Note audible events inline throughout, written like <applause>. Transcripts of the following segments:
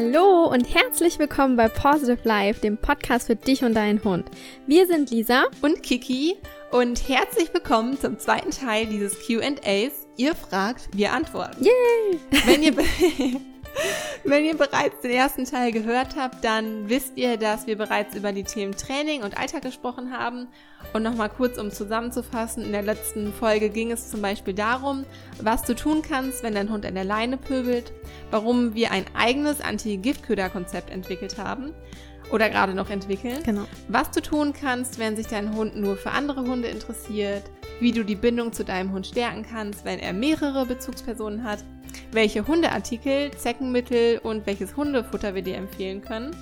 Hallo und herzlich willkommen bei Positive Life, dem Podcast für dich und deinen Hund. Wir sind Lisa und Kiki und herzlich willkommen zum zweiten Teil dieses QAs. Ihr fragt, wir antworten. Yay! Wenn ihr, <laughs> <laughs> wenn ihr bereits den ersten Teil gehört habt, dann wisst ihr, dass wir bereits über die Themen Training und Alltag gesprochen haben. Und nochmal kurz, um zusammenzufassen, in der letzten Folge ging es zum Beispiel darum, was du tun kannst, wenn dein Hund an der Leine pöbelt, warum wir ein eigenes Anti-Giftköder-Konzept entwickelt haben oder gerade noch entwickeln. Genau. Was du tun kannst, wenn sich dein Hund nur für andere Hunde interessiert, wie du die Bindung zu deinem Hund stärken kannst, wenn er mehrere Bezugspersonen hat, welche Hundeartikel, Zeckenmittel und welches Hundefutter wir dir empfehlen können.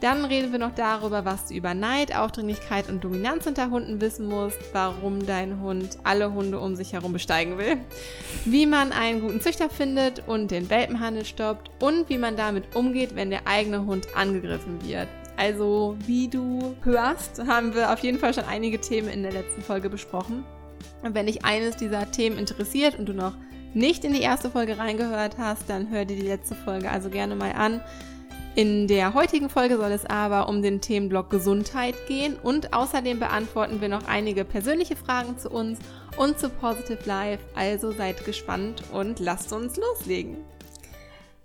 Dann reden wir noch darüber, was du über Neid, Aufdringlichkeit und Dominanz unter Hunden wissen musst, warum dein Hund alle Hunde um sich herum besteigen will, wie man einen guten Züchter findet und den Welpenhandel stoppt und wie man damit umgeht, wenn der eigene Hund angegriffen wird. Also, wie du hörst, haben wir auf jeden Fall schon einige Themen in der letzten Folge besprochen. Und wenn dich eines dieser Themen interessiert und du noch nicht in die erste Folge reingehört hast, dann hör dir die letzte Folge also gerne mal an. In der heutigen Folge soll es aber um den Themenblock Gesundheit gehen und außerdem beantworten wir noch einige persönliche Fragen zu uns und zu Positive Life. Also seid gespannt und lasst uns loslegen.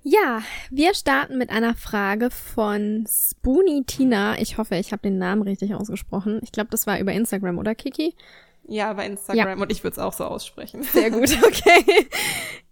Ja, wir starten mit einer Frage von Spoonie Tina. Ich hoffe, ich habe den Namen richtig ausgesprochen. Ich glaube, das war über Instagram, oder Kiki? Ja, bei Instagram ja. und ich würde es auch so aussprechen. Sehr gut, <laughs> okay.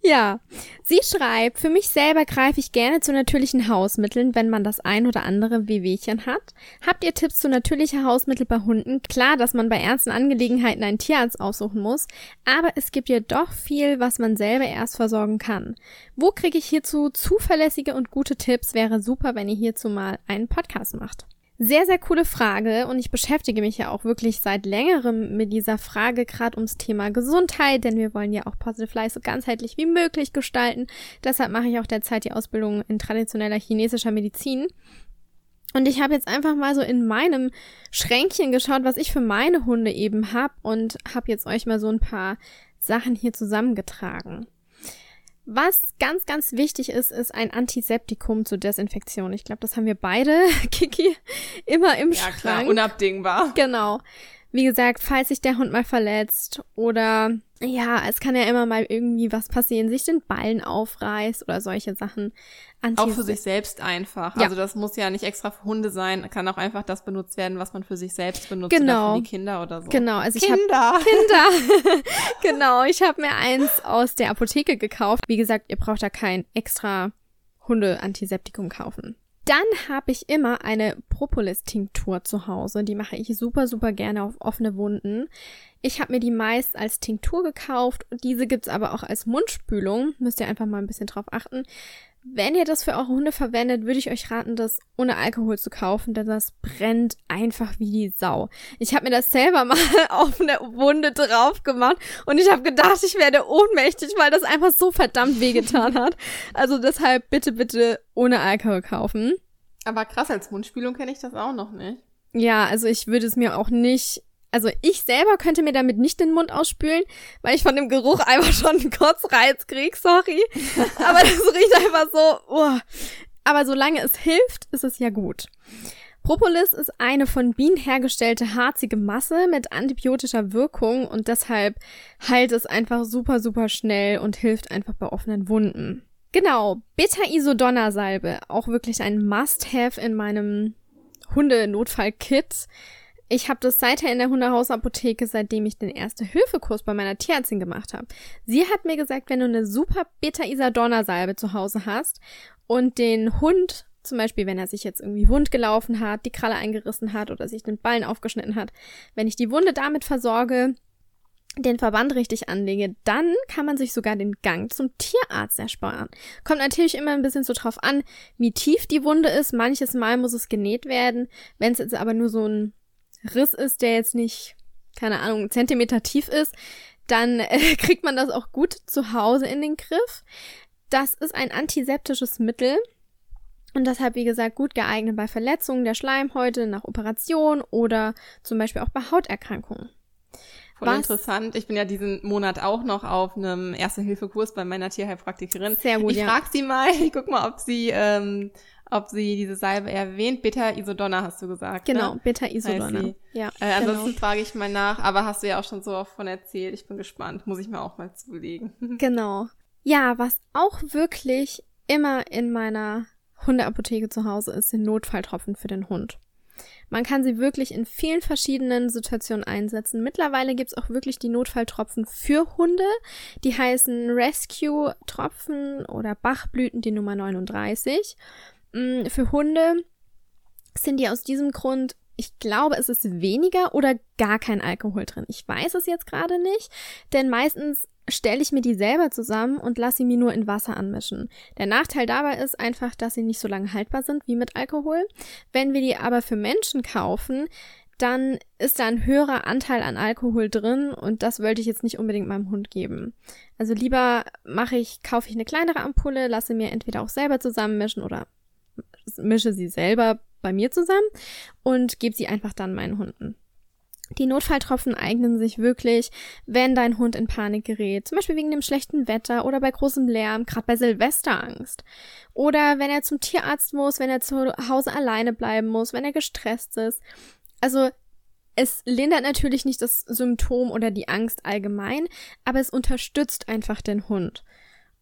Ja, sie schreibt, für mich selber greife ich gerne zu natürlichen Hausmitteln, wenn man das ein oder andere Wehwehchen hat. Habt ihr Tipps zu natürlicher Hausmittel bei Hunden? Klar, dass man bei ernsten Angelegenheiten einen Tierarzt aussuchen muss, aber es gibt ja doch viel, was man selber erst versorgen kann. Wo kriege ich hierzu zuverlässige und gute Tipps? Wäre super, wenn ihr hierzu mal einen Podcast macht. Sehr, sehr coole Frage und ich beschäftige mich ja auch wirklich seit längerem mit dieser Frage, gerade ums Thema Gesundheit, denn wir wollen ja auch Positive Life so ganzheitlich wie möglich gestalten. Deshalb mache ich auch derzeit die Ausbildung in traditioneller chinesischer Medizin. Und ich habe jetzt einfach mal so in meinem Schränkchen geschaut, was ich für meine Hunde eben habe und habe jetzt euch mal so ein paar Sachen hier zusammengetragen. Was ganz, ganz wichtig ist, ist ein Antiseptikum zur Desinfektion. Ich glaube, das haben wir beide, <laughs> Kiki, immer im ja, Schrank. Ja, klar, unabdingbar. Genau. Wie gesagt, falls sich der Hund mal verletzt oder ja, es kann ja immer mal irgendwie was passieren, sich den Ballen aufreißt oder solche Sachen. Antis auch für sich selbst einfach. Ja. Also das muss ja nicht extra für Hunde sein, kann auch einfach das benutzt werden, was man für sich selbst benutzt genau. oder für die Kinder oder so. Genau, also Kinder. ich <laughs> habe Kinder. <laughs> genau, ich habe mir eins aus der Apotheke gekauft. Wie gesagt, ihr braucht da kein extra Hunde-Antiseptikum kaufen. Dann habe ich immer eine Propolis-Tinktur zu Hause. Die mache ich super, super gerne auf offene Wunden. Ich habe mir die meist als Tinktur gekauft. Diese gibt's aber auch als Mundspülung. Müsst ihr einfach mal ein bisschen drauf achten. Wenn ihr das für eure Hunde verwendet, würde ich euch raten, das ohne Alkohol zu kaufen, denn das brennt einfach wie die Sau. Ich habe mir das selber <laughs> mal auf eine Wunde drauf gemacht und ich habe gedacht, ich werde ohnmächtig, weil das einfach so verdammt wehgetan hat. Also deshalb bitte, bitte ohne Alkohol kaufen. Aber krass, als Mundspülung kenne ich das auch noch nicht. Ja, also ich würde es mir auch nicht also ich selber könnte mir damit nicht den Mund ausspülen, weil ich von dem Geruch einfach schon einen Kotzreiz krieg, sorry. <laughs> Aber das riecht einfach so, oh. Aber solange es hilft, ist es ja gut. Propolis ist eine von Bienen hergestellte harzige Masse mit antibiotischer Wirkung und deshalb heilt es einfach super, super schnell und hilft einfach bei offenen Wunden. Genau, Beta-Isodonna-Salbe, auch wirklich ein Must-Have in meinem Hundenotfall-Kit. Ich habe das seither in der Hundehausapotheke, seitdem ich den Erste-Hilfe-Kurs bei meiner Tierärztin gemacht habe. Sie hat mir gesagt, wenn du eine super Beta-Isadonna-Salbe zu Hause hast und den Hund, zum Beispiel wenn er sich jetzt irgendwie wund gelaufen hat, die Kralle eingerissen hat oder sich den Ballen aufgeschnitten hat, wenn ich die Wunde damit versorge, den Verband richtig anlege, dann kann man sich sogar den Gang zum Tierarzt ersparen. Kommt natürlich immer ein bisschen so drauf an, wie tief die Wunde ist. Manches Mal muss es genäht werden. Wenn es jetzt aber nur so ein Riss ist, der jetzt nicht, keine Ahnung, Zentimeter tief ist, dann äh, <laughs> kriegt man das auch gut zu Hause in den Griff. Das ist ein antiseptisches Mittel und deshalb, wie gesagt, gut geeignet bei Verletzungen der Schleimhäute nach Operation oder zum Beispiel auch bei Hauterkrankungen. Voll Was? interessant. Ich bin ja diesen Monat auch noch auf einem Erste-Hilfe-Kurs bei meiner Tierheilpraktikerin. Sehr gut, Ich ja. frag sie mal, <laughs> ich guck mal, ob sie, ähm, ob sie diese Salbe erwähnt. Beta-Isodonna hast du gesagt. Genau, Ne? Beta Heißt Isodonna. sie. Ja, Äh, ansonsten genau. frage ich mal nach, aber hast du ja auch schon so oft von erzählt. Ich bin gespannt. Muss ich mir auch mal zulegen. <laughs> Genau. Ja, was auch wirklich immer in meiner Hundeapotheke zu Hause ist, sind Notfalltropfen für den Hund. Man kann sie wirklich in vielen verschiedenen Situationen einsetzen. Mittlerweile gibt's auch wirklich die Notfalltropfen für Hunde. Die heißen Rescue-Tropfen oder Bachblüten, die Nummer 39. Mm, Für Hunde sind die aus diesem Grund, ich glaube, es ist weniger oder gar kein Alkohol drin. Ich weiß es jetzt gerade nicht, denn meistens stelle ich mir die selber zusammen und lasse sie mir nur in Wasser anmischen. Der Nachteil dabei ist einfach, dass sie nicht so lange haltbar sind wie mit Alkohol. Wenn wir die aber für Menschen kaufen, dann ist da ein höherer Anteil an Alkohol drin und das wollte ich jetzt nicht unbedingt meinem Hund geben. Also lieber mache ich, kaufe ich eine kleinere Ampulle, lasse mir entweder auch selber zusammenmischen oder mische sie selber bei mir zusammen und gebe sie einfach dann meinen Hunden. Die Notfalltropfen eignen sich wirklich, wenn dein Hund in Panik gerät, zum Beispiel wegen dem schlechten Wetter oder bei großem Lärm, gerade bei Silvesterangst. Oder wenn er zum Tierarzt muss, wenn er zu Hause alleine bleiben muss, wenn er gestresst ist. Also es lindert natürlich nicht das Symptom oder die Angst allgemein, aber es unterstützt einfach den Hund.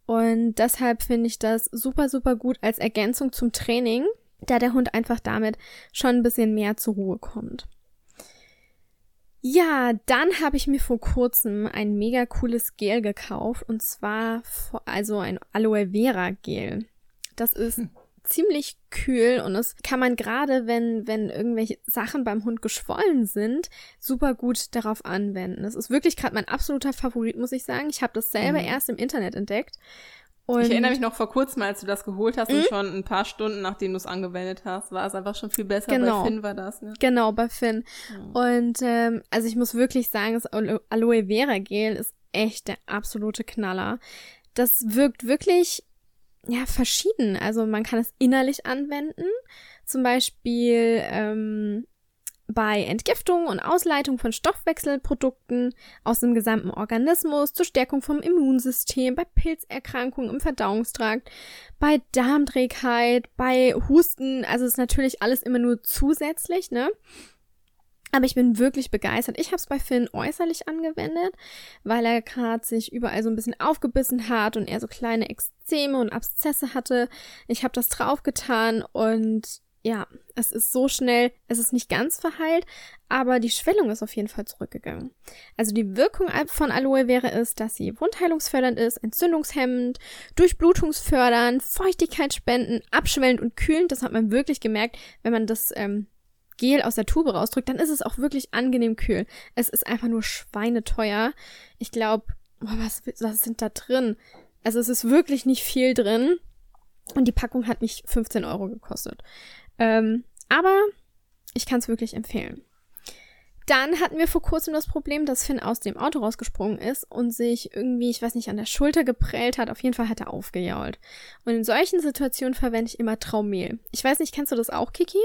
Und deshalb finde ich das super, super gut als Ergänzung zum Training, da der Hund einfach damit schon ein bisschen mehr zur Ruhe kommt. Ja, dann habe ich mir vor kurzem ein mega cooles Gel gekauft und zwar also ein Aloe Vera Gel. Das ist ziemlich kühl und das kann man gerade, wenn, wenn irgendwelche Sachen beim Hund geschwollen sind, super gut darauf anwenden. Das ist wirklich gerade mein absoluter Favorit, muss ich sagen. Ich habe das selber Mhm. erst im Internet entdeckt. Und ich erinnere mich noch vor kurzem, als du das geholt hast Mhm. und schon ein paar Stunden, nachdem du es angewendet hast, war es einfach schon viel besser. Genau. Bei Finn war das, ne? Genau, bei Finn. Und ähm, also ich muss wirklich sagen, das Alo- Aloe Vera Gel ist echt der absolute Knaller. Das wirkt wirklich ja verschieden. Also man kann es innerlich anwenden, zum Beispiel ähm, bei Entgiftung und Ausleitung von Stoffwechselprodukten aus dem gesamten Organismus, zur Stärkung vom Immunsystem, bei Pilzerkrankungen im Verdauungstrakt, bei Darmträgheit, bei Husten. Also ist natürlich alles immer nur zusätzlich, ne? Aber ich bin wirklich begeistert. Ich habe es bei Finn äußerlich angewendet, weil er gerade sich überall so ein bisschen aufgebissen hat und er so kleine Ekzeme und Abszesse hatte. Ich habe das draufgetan und ja, es ist so schnell, es ist nicht ganz verheilt, aber die Schwellung ist auf jeden Fall zurückgegangen. Also die Wirkung von Aloe Vera ist, dass sie wundheilungsfördernd ist, entzündungshemmend, durchblutungsfördernd, Feuchtigkeitsspenden, abschwellend und kühlend. Das hat man wirklich gemerkt, wenn man das ähm, Gel aus der Tube rausdrückt, dann ist es auch wirklich angenehm kühl. Es ist einfach nur schweineteuer. Ich glaube, was, was sind da drin? Also es ist wirklich nicht viel drin. Und die Packung hat mich 15 Euro gekostet. Ähm, aber ich kann es wirklich empfehlen. Dann hatten wir vor kurzem das Problem, dass Finn aus dem Auto rausgesprungen ist und sich irgendwie, ich weiß nicht, an der Schulter geprellt hat. Auf jeden Fall hat er aufgejault. Und in solchen Situationen verwende ich immer Traumehl. Ich weiß nicht, kennst du das auch, Kiki?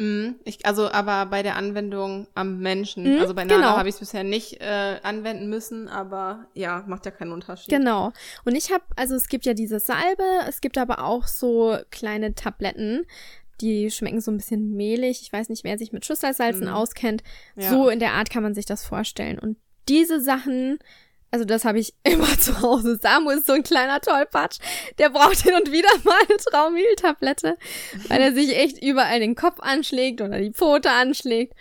Mhm. Ich, also aber bei der Anwendung am Menschen. Mhm, also bei Nala genau. habe ich es bisher nicht äh, anwenden müssen, aber ja, macht ja keinen Unterschied. Genau. Und ich habe, also es gibt ja diese Salbe, es gibt aber auch so kleine Tabletten, die schmecken so ein bisschen mehlig. Ich weiß nicht, wer sich mit Schüsselsalzen Mhm. auskennt. Ja. So in der Art kann man sich das vorstellen. Und diese Sachen, also das habe ich <laughs> immer zu Hause. Samu ist so ein kleiner Tollpatsch. Der braucht hin und wieder mal eine Traumehltablette, weil er sich echt überall den Kopf anschlägt oder die Pfote anschlägt.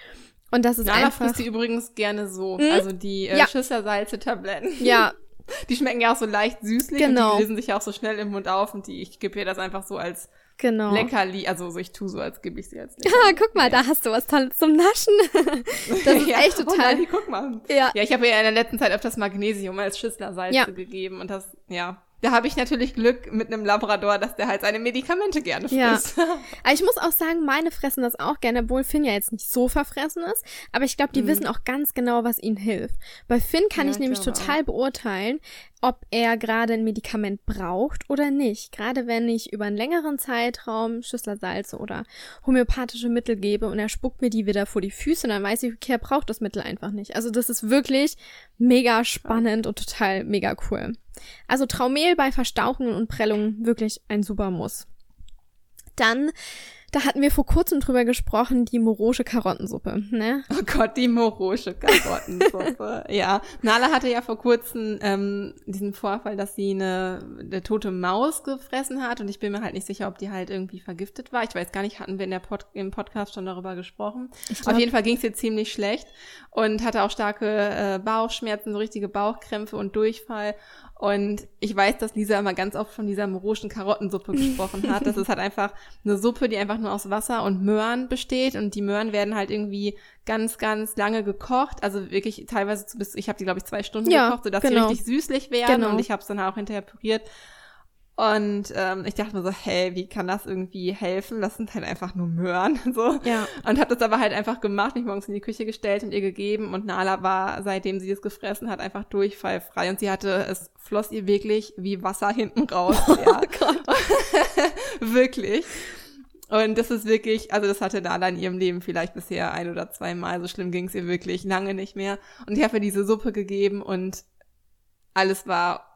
Und das ist Nala einfach. frisst die übrigens gerne so. Mhm. Also die äh, Ja. Schüsselsalze-Tabletten. Ja, Die schmecken ja auch so leicht süßlich Genau. und die lösen sich ja auch so schnell im Mund auf und die, ich gebe ihr das einfach so als genau. Leckerli, also so ich tue so, als gebe ich sie als <laughs> Ah, guck mal, da hast du was Tolles zum Naschen. <laughs> Das ist ja. echt Oh, total. Nali, guck mal. Ja. Ja, ich habe ihr in der letzten Zeit öfters Magnesium als Schüsslersalze Ja. gegeben und das, ja. Da habe ich natürlich Glück mit einem Labrador, dass der halt seine Medikamente gerne Ja. frisst. <laughs> Aber ich muss auch sagen, meine fressen das auch gerne, obwohl Finn ja jetzt nicht so verfressen ist. Aber ich glaube, die Mhm. wissen auch ganz genau, was ihnen hilft. Bei Finn kann Ja, ich ich nämlich total beurteilen. Ob er gerade ein Medikament braucht oder nicht. Gerade wenn ich über einen längeren Zeitraum Schüsslersalze oder homöopathische Mittel gebe und er spuckt mir die wieder vor die Füße, dann weiß ich, okay, er braucht das Mittel einfach nicht. Also das ist wirklich mega spannend und total mega cool. Also Traumehl bei Verstauchungen und Prellungen wirklich ein super Muss. Dann da hatten wir vor kurzem drüber gesprochen, die morosche Karottensuppe, ne? Oh Gott, die morosche Karottensuppe. <laughs> ja, Nala hatte ja vor kurzem ähm, diesen Vorfall, dass sie eine, eine tote Maus gefressen hat und ich bin mir halt nicht sicher, ob die halt irgendwie vergiftet war. Ich weiß gar nicht, hatten wir in der Pod im Podcast schon darüber gesprochen. Auf jeden Fall ging es ihr ziemlich schlecht und hatte auch starke äh, Bauchschmerzen, so richtige Bauchkrämpfe und Durchfall. Und ich weiß, dass Lisa immer ganz oft von dieser moroschen Karottensuppe <laughs> gesprochen hat. Das ist halt einfach eine Suppe, die einfach nur aus Wasser und Möhren besteht. Und die Möhren werden halt irgendwie ganz, ganz lange gekocht. Also wirklich teilweise bis, ich habe die, glaube ich, zwei Stunden ja, gekocht, sodass genau. sie richtig süßlich werden. Genau. Und ich habe es dann auch hinterher püriert. Und ähm, ich dachte mir so, hey, wie kann das irgendwie helfen? Das sind halt einfach nur Möhren. <laughs> so. Ja. Und habe das aber halt einfach gemacht, mich morgens in die Küche gestellt und ihr gegeben. Und Nala war, seitdem sie es gefressen hat, einfach durchfallfrei. Und sie hatte, es floss ihr wirklich wie Wasser hinten raus. <laughs> Oh ja. Gott. <laughs> wirklich. Und das ist wirklich, also das hatte Nala in ihrem Leben vielleicht bisher ein oder zweimal. So schlimm ging es ihr wirklich lange nicht mehr. Und ich habe ihr diese Suppe gegeben und alles war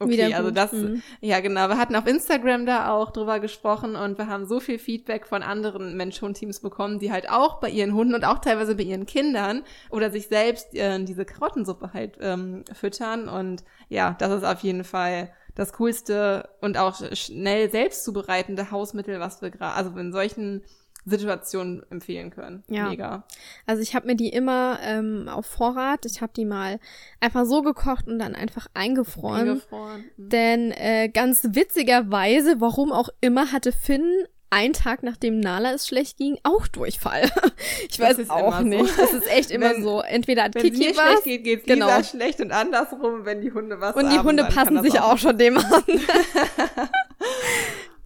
Okay, also das, mhm. ja genau. Wir hatten auf Instagram da auch drüber gesprochen und wir haben so viel Feedback von anderen Mensch-Hund-Teams bekommen, die halt auch bei ihren Hunden und auch teilweise bei ihren Kindern oder sich selbst äh, diese Karottensuppe halt ähm, füttern. Und ja, das ist auf jeden Fall das coolste und auch schnell selbst zubereitende Hausmittel, was wir gerade, also in solchen Situation empfehlen können. Ja. Mega. Also ich habe mir die immer ähm, auf Vorrat. Ich habe die mal einfach so gekocht und dann einfach eingefroren. Eingefroren. Mhm. Denn äh, ganz witzigerweise, warum auch immer, hatte Finn einen Tag nachdem Nala es schlecht ging, auch Durchfall. <laughs> Ich weiß es auch nicht. So. Das ist echt immer wenn, so. Entweder hat Kiki was. schlecht geht, geht's genau. Lisa schlecht und andersrum, wenn die Hunde was Und die haben, Hunde passen sich auch schon dem an. <laughs> <laughs>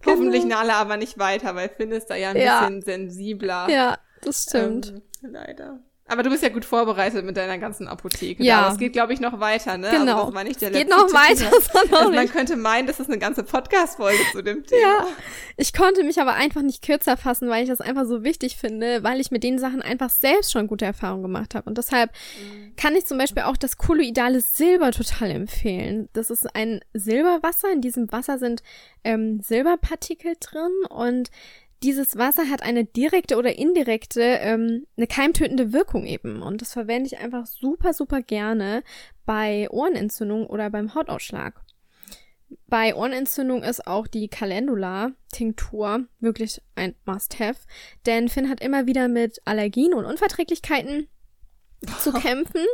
Hoffentlich genau. Nala aber nicht weiter, weil Finn ist da ja ein ja. bisschen sensibler. Ja, das stimmt. Ähm, leider. Aber du bist ja gut vorbereitet mit deiner ganzen Apotheke. Ja. Aber es geht, glaube ich, noch weiter, ne? Genau. Also das der geht noch weiter. <laughs> Also man könnte meinen, das ist eine ganze Podcast-Folge zu dem Thema. Ja. Ich konnte mich aber einfach nicht kürzer fassen, weil ich das einfach so wichtig finde, weil ich mit den Sachen einfach selbst schon gute Erfahrungen gemacht habe. Und deshalb mhm. kann ich zum Beispiel auch das kolloidale Silber total empfehlen. Das ist ein Silberwasser. In diesem Wasser sind ähm, Silberpartikel drin und dieses Wasser hat eine direkte oder indirekte, ähm, eine keimtötende Wirkung eben. Und das verwende ich einfach super, super gerne bei Ohrenentzündung oder beim Hautausschlag. Bei Ohrenentzündung ist auch die Calendula-Tinktur wirklich ein Must-Have, denn Finn hat immer wieder mit Allergien und Unverträglichkeiten zu <laughs> kämpfen.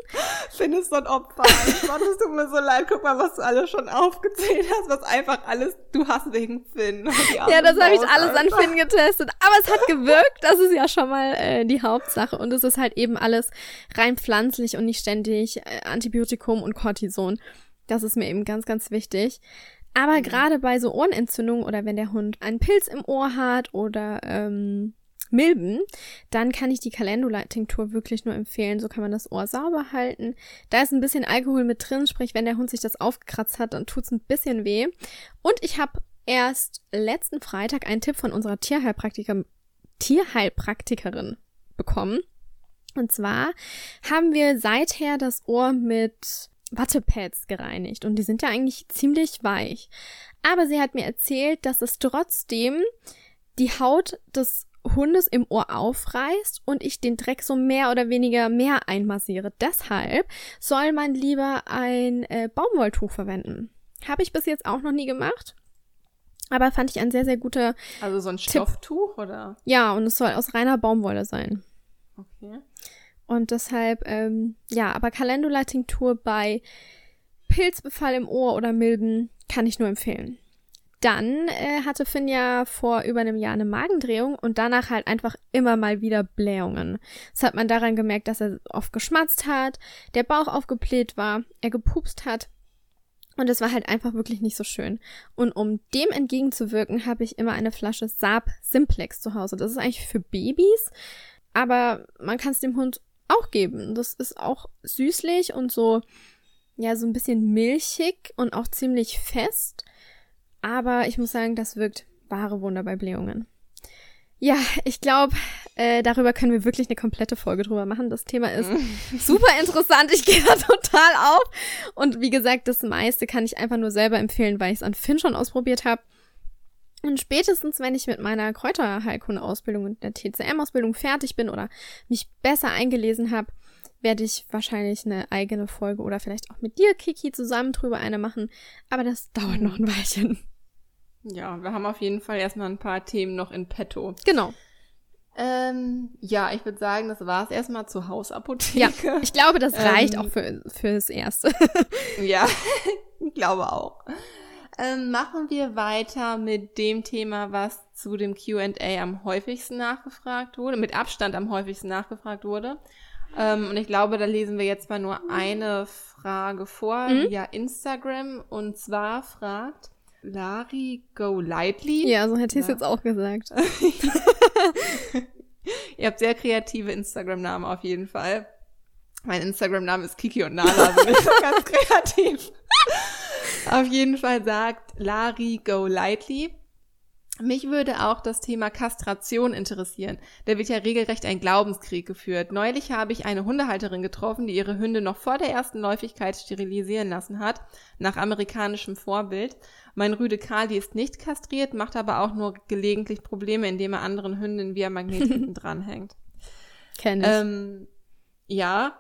Findest du ein Opfer. Gott, es tut mir so leid. Guck mal, was du alles schon aufgezählt hast, was einfach alles du hast wegen Finn. <laughs> Ja, das habe ich alles an Finn getestet. Aber es hat gewirkt. Das ist ja schon mal äh, die Hauptsache. Und es ist halt eben alles rein pflanzlich und nicht ständig äh, Antibiotikum und Cortison. Das ist mir eben ganz, ganz wichtig. Aber mhm. gerade bei so Ohrenentzündungen oder wenn der Hund einen Pilz im Ohr hat oder ähm, Milben, dann kann ich die Calendula-Tinktur wirklich nur empfehlen. So kann man das Ohr sauber halten. Da ist ein bisschen Alkohol mit drin, sprich, wenn der Hund sich das aufgekratzt hat, dann tut's ein bisschen weh. Und ich habe erst letzten Freitag einen Tipp von unserer Tierheilpraktiker, Tierheilpraktikerin bekommen. Und zwar haben wir seither das Ohr mit Wattepads gereinigt und die sind ja eigentlich ziemlich weich. Aber sie hat mir erzählt, dass es trotzdem die Haut des Hundes im Ohr aufreißt und ich den Dreck so mehr oder weniger mehr einmassiere. Deshalb soll man lieber ein äh, Baumwolltuch verwenden. Habe ich bis jetzt auch noch nie gemacht. Aber fand ich ein sehr, sehr guter. Also so ein Stofftuch oder? Ja, und es soll aus reiner Baumwolle sein. Okay. Und deshalb, ähm, ja, aber Calendula-Tinktur bei Pilzbefall im Ohr oder Milben kann ich nur empfehlen. Dann äh, hatte Finn ja vor über einem Jahr eine Magendrehung und danach halt einfach immer mal wieder Blähungen. Das hat man daran gemerkt, dass er oft geschmatzt hat, der Bauch aufgebläht war, er gepupst hat. Und es war halt einfach wirklich nicht so schön. Und um dem entgegenzuwirken, habe ich immer eine Flasche Saab Simplex zu Hause. Das ist eigentlich für Babys, aber man kann es dem Hund auch geben. Das ist auch süßlich und so ja so ein bisschen milchig und auch ziemlich fest. Aber ich muss sagen, das wirkt wahre Wunder bei Blähungen. Ja, ich glaube, äh, darüber können wir wirklich eine komplette Folge drüber machen. Das Thema ist <laughs> super interessant. Ich gehe da total auf. Und wie gesagt, das meiste kann ich einfach nur selber empfehlen, weil ich es an Finn schon ausprobiert habe. Und spätestens, wenn ich mit meiner Kräuterheilkunde-Ausbildung und der TCM-Ausbildung fertig bin oder mich besser eingelesen habe, werde ich wahrscheinlich eine eigene Folge oder vielleicht auch mit dir, Kiki, zusammen drüber eine machen. Aber das dauert noch ein Weilchen. Ja, wir haben auf jeden Fall erstmal ein paar Themen noch in petto. Genau. Ähm, ja, ich würde sagen, das war es erstmal zur Hausapotheke. Ja, ich glaube, das <laughs> reicht ähm, auch für, fürs Erste. <laughs> ja, ich glaube auch. Ähm, machen wir weiter mit dem Thema, was zu dem QA am häufigsten nachgefragt wurde, mit Abstand am häufigsten nachgefragt wurde. Ähm, und ich glaube, da lesen wir jetzt mal nur eine Frage vor mhm. via Instagram. Und zwar fragt Lari Go Lightly. Ja, so hätte ich es jetzt auch gesagt. <laughs> Ihr habt sehr kreative Instagram-Namen auf jeden Fall. Mein Instagram-Name ist Kiki und Nala, also nicht so ganz <laughs> kreativ. auf jeden Fall sagt Lari Go Lightly. Mich würde auch das Thema Kastration interessieren. Da wird ja regelrecht ein Glaubenskrieg geführt. Neulich habe ich eine Hundehalterin getroffen, die ihre Hunde noch vor der ersten Läufigkeit sterilisieren lassen hat, nach amerikanischem Vorbild. Mein Rüde Kali ist nicht kastriert, macht aber auch nur gelegentlich Probleme, indem er anderen Hündinnen via Magnet <laughs> dranhängt. Kenn ich. Ähm, ja.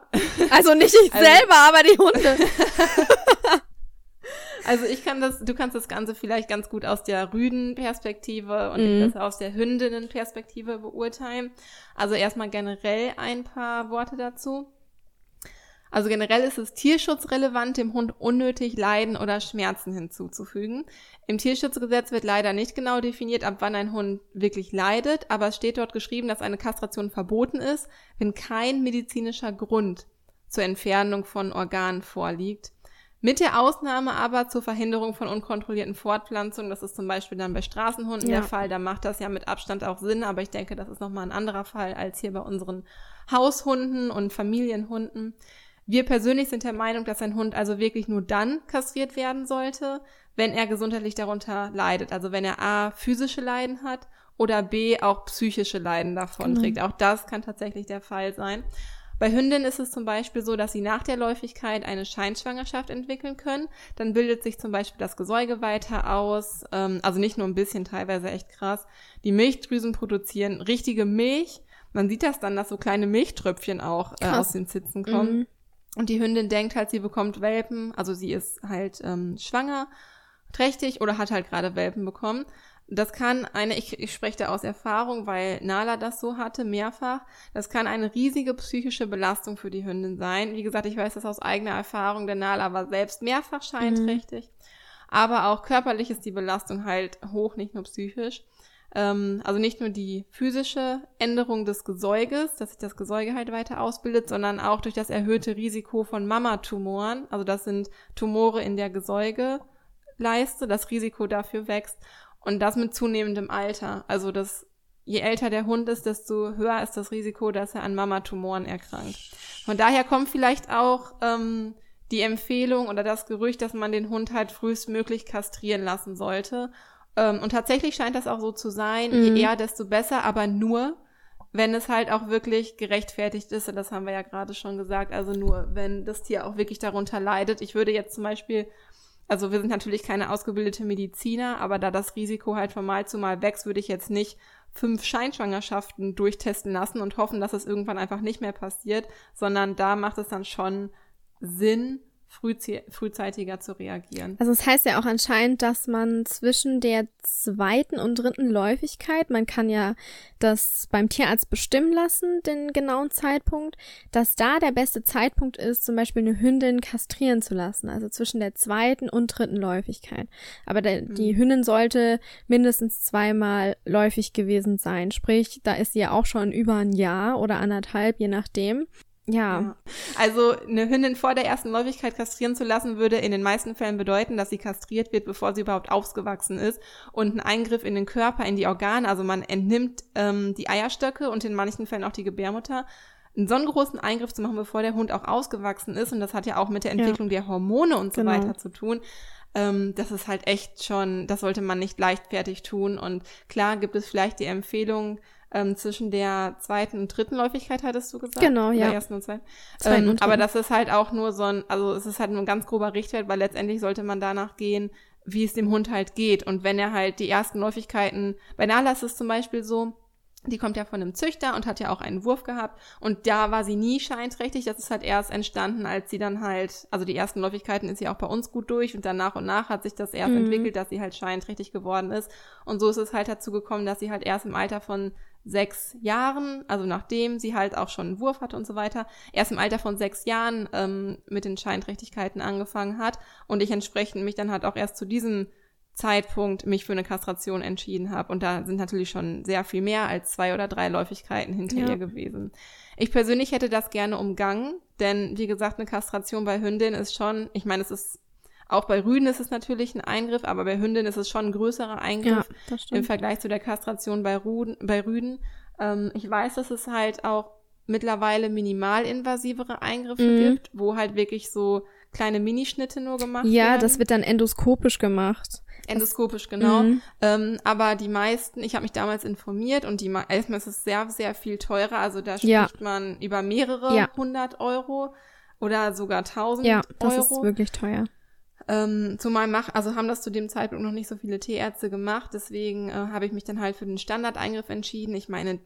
Also nicht ich <laughs> also, selber, aber die Hunde. <laughs> Also ich kann das, du kannst das Ganze vielleicht ganz gut aus der Rüden-Perspektive und mhm. das aus der Hündinnen-Perspektive beurteilen. Also erstmal generell ein paar Worte dazu. Also generell ist es tierschutzrelevant, dem Hund unnötig Leiden oder Schmerzen hinzuzufügen. Im Tierschutzgesetz wird leider nicht genau definiert, ab wann ein Hund wirklich leidet, aber es steht dort geschrieben, dass eine Kastration verboten ist, wenn kein medizinischer Grund zur Entfernung von Organen vorliegt. Mit der Ausnahme aber zur Verhinderung von unkontrollierten Fortpflanzungen, das ist zum Beispiel dann bei Straßenhunden ja. der Fall, da macht das ja mit Abstand auch Sinn, aber ich denke, das ist nochmal ein anderer Fall als hier bei unseren Haushunden und Familienhunden. Wir persönlich sind der Meinung, dass ein Hund also wirklich nur dann kastriert werden sollte, wenn er gesundheitlich darunter leidet. Also wenn er A, physische Leiden hat oder B, auch psychische Leiden davon mhm. trägt. Auch das kann tatsächlich der Fall sein. Bei Hündinnen ist es zum Beispiel so, dass sie nach der Läufigkeit eine Scheinschwangerschaft entwickeln können. Dann bildet sich zum Beispiel das Gesäuge weiter aus, ähm, also nicht nur ein bisschen, teilweise echt krass. Die Milchdrüsen produzieren richtige Milch. Man sieht das dann, dass so kleine Milchtröpfchen auch äh, aus den Zitzen kommen. Mhm. Und die Hündin denkt halt, sie bekommt Welpen, also sie ist halt ähm, schwanger, trächtig oder hat halt gerade Welpen bekommen. Das kann eine, ich, ich spreche da aus Erfahrung, weil Nala das so hatte, mehrfach. Das kann eine riesige psychische Belastung für die Hündin sein. Wie gesagt, ich weiß das aus eigener Erfahrung, denn Nala war selbst mehrfach scheinträchtig. Mhm. Aber auch körperlich ist die Belastung halt hoch, nicht nur psychisch. Ähm, also nicht nur die physische Änderung des Gesäuges, dass sich das Gesäuge halt weiter ausbildet, sondern auch durch das erhöhte Risiko von Mamatumoren. Also das sind Tumore in der Gesäugeleiste. Das Risiko dafür wächst. Und das mit zunehmendem Alter. Also das, je älter der Hund ist, desto höher ist das Risiko, dass er an Mamatumoren erkrankt. Von daher kommt vielleicht auch ähm, die Empfehlung oder das Gerücht, dass man den Hund halt frühestmöglich kastrieren lassen sollte. Ähm, und tatsächlich scheint das auch so zu sein. Mhm. Je eher, desto besser, aber nur, wenn es halt auch wirklich gerechtfertigt ist. Und das haben wir ja gerade schon gesagt. Also nur, wenn das Tier auch wirklich darunter leidet. Ich würde jetzt zum Beispiel also wir sind natürlich keine ausgebildete Mediziner, aber da das Risiko halt von Mal zu Mal wächst, würde ich jetzt nicht fünf Scheinschwangerschaften durchtesten lassen und hoffen, dass es irgendwann einfach nicht mehr passiert, sondern da macht es dann schon Sinn, frühzeitiger zu reagieren. Also es das heißt ja auch anscheinend, dass man zwischen der zweiten und dritten Läufigkeit, man kann ja das beim Tierarzt bestimmen lassen, den genauen Zeitpunkt, dass da der beste Zeitpunkt ist, zum Beispiel eine Hündin kastrieren zu lassen, also zwischen der zweiten und dritten Läufigkeit. Aber der, mhm. die Hündin sollte mindestens zweimal läufig gewesen sein, sprich, da ist sie ja auch schon über ein Jahr oder anderthalb, je nachdem. Ja. ja. Also eine Hündin vor der ersten Läufigkeit kastrieren zu lassen, würde in den meisten Fällen bedeuten, dass sie kastriert wird, bevor sie überhaupt ausgewachsen ist. Und ein Eingriff in den Körper, in die Organe, also man entnimmt ähm, die Eierstöcke und in manchen Fällen auch die Gebärmutter, einen so einen großen Eingriff zu machen, bevor der Hund auch ausgewachsen ist. Und das hat ja auch mit der Entwicklung ja. der Hormone und so genau. weiter zu tun. Ähm, das ist halt echt schon, das sollte man nicht leichtfertig tun. Und klar gibt es vielleicht die Empfehlung, ähm, zwischen der zweiten und dritten Läufigkeit, hattest du gesagt? Genau, ja. Oder ersten und zweiten. zweiten ähm, und aber das ist halt auch nur so ein, also es ist halt nur ein ganz grober Richtwert, weil letztendlich sollte man danach gehen, wie es dem Hund halt geht. Und wenn er halt die ersten Läufigkeiten, bei Nala ist es zum Beispiel so, die kommt ja von einem Züchter und hat ja auch einen Wurf gehabt. Und da war sie nie scheinträchtig. Das ist halt erst entstanden, als sie dann halt, also die ersten Läufigkeiten ist sie auch bei uns gut durch und dann nach und nach hat sich das erst mhm. entwickelt, dass sie halt scheinträchtig geworden ist. Und so ist es halt dazu gekommen, dass sie halt erst im Alter von sechs Jahren, also nachdem sie halt auch schon einen Wurf hatte und so weiter, erst im Alter von sechs Jahren ähm, mit den Scheinträchtigkeiten angefangen hat und ich entsprechend mich dann halt auch erst zu diesem Zeitpunkt mich für eine Kastration entschieden habe. Und da sind natürlich schon sehr viel mehr als zwei oder drei Läufigkeiten hinter ja. ihr gewesen. Ich persönlich hätte das gerne umgangen, denn wie gesagt, eine Kastration bei Hündin ist schon, ich meine, es ist auch bei Rüden ist es natürlich ein Eingriff, aber bei Hündin ist es schon ein größerer Eingriff ja, im Vergleich zu der Kastration bei, Ruden, bei Rüden. Ähm, ich weiß, dass es halt auch mittlerweile minimalinvasivere Eingriffe mhm. gibt, wo halt wirklich so kleine Minischnitte nur gemacht ja, werden. Ja, das wird dann endoskopisch gemacht. Endoskopisch, genau. Mhm. Ähm, aber die meisten, ich habe mich damals informiert und die erstmal ist es sehr, sehr viel teurer. Also da spricht ja. man über mehrere hundert ja. Euro oder sogar tausend Euro. Ja, das Euro. ist wirklich teuer. Ähm, zumal mach, also haben das zu dem Zeitpunkt noch nicht so viele Tierärzte gemacht, deswegen äh, habe ich mich dann halt für den Standardeingriff entschieden. Ich meine,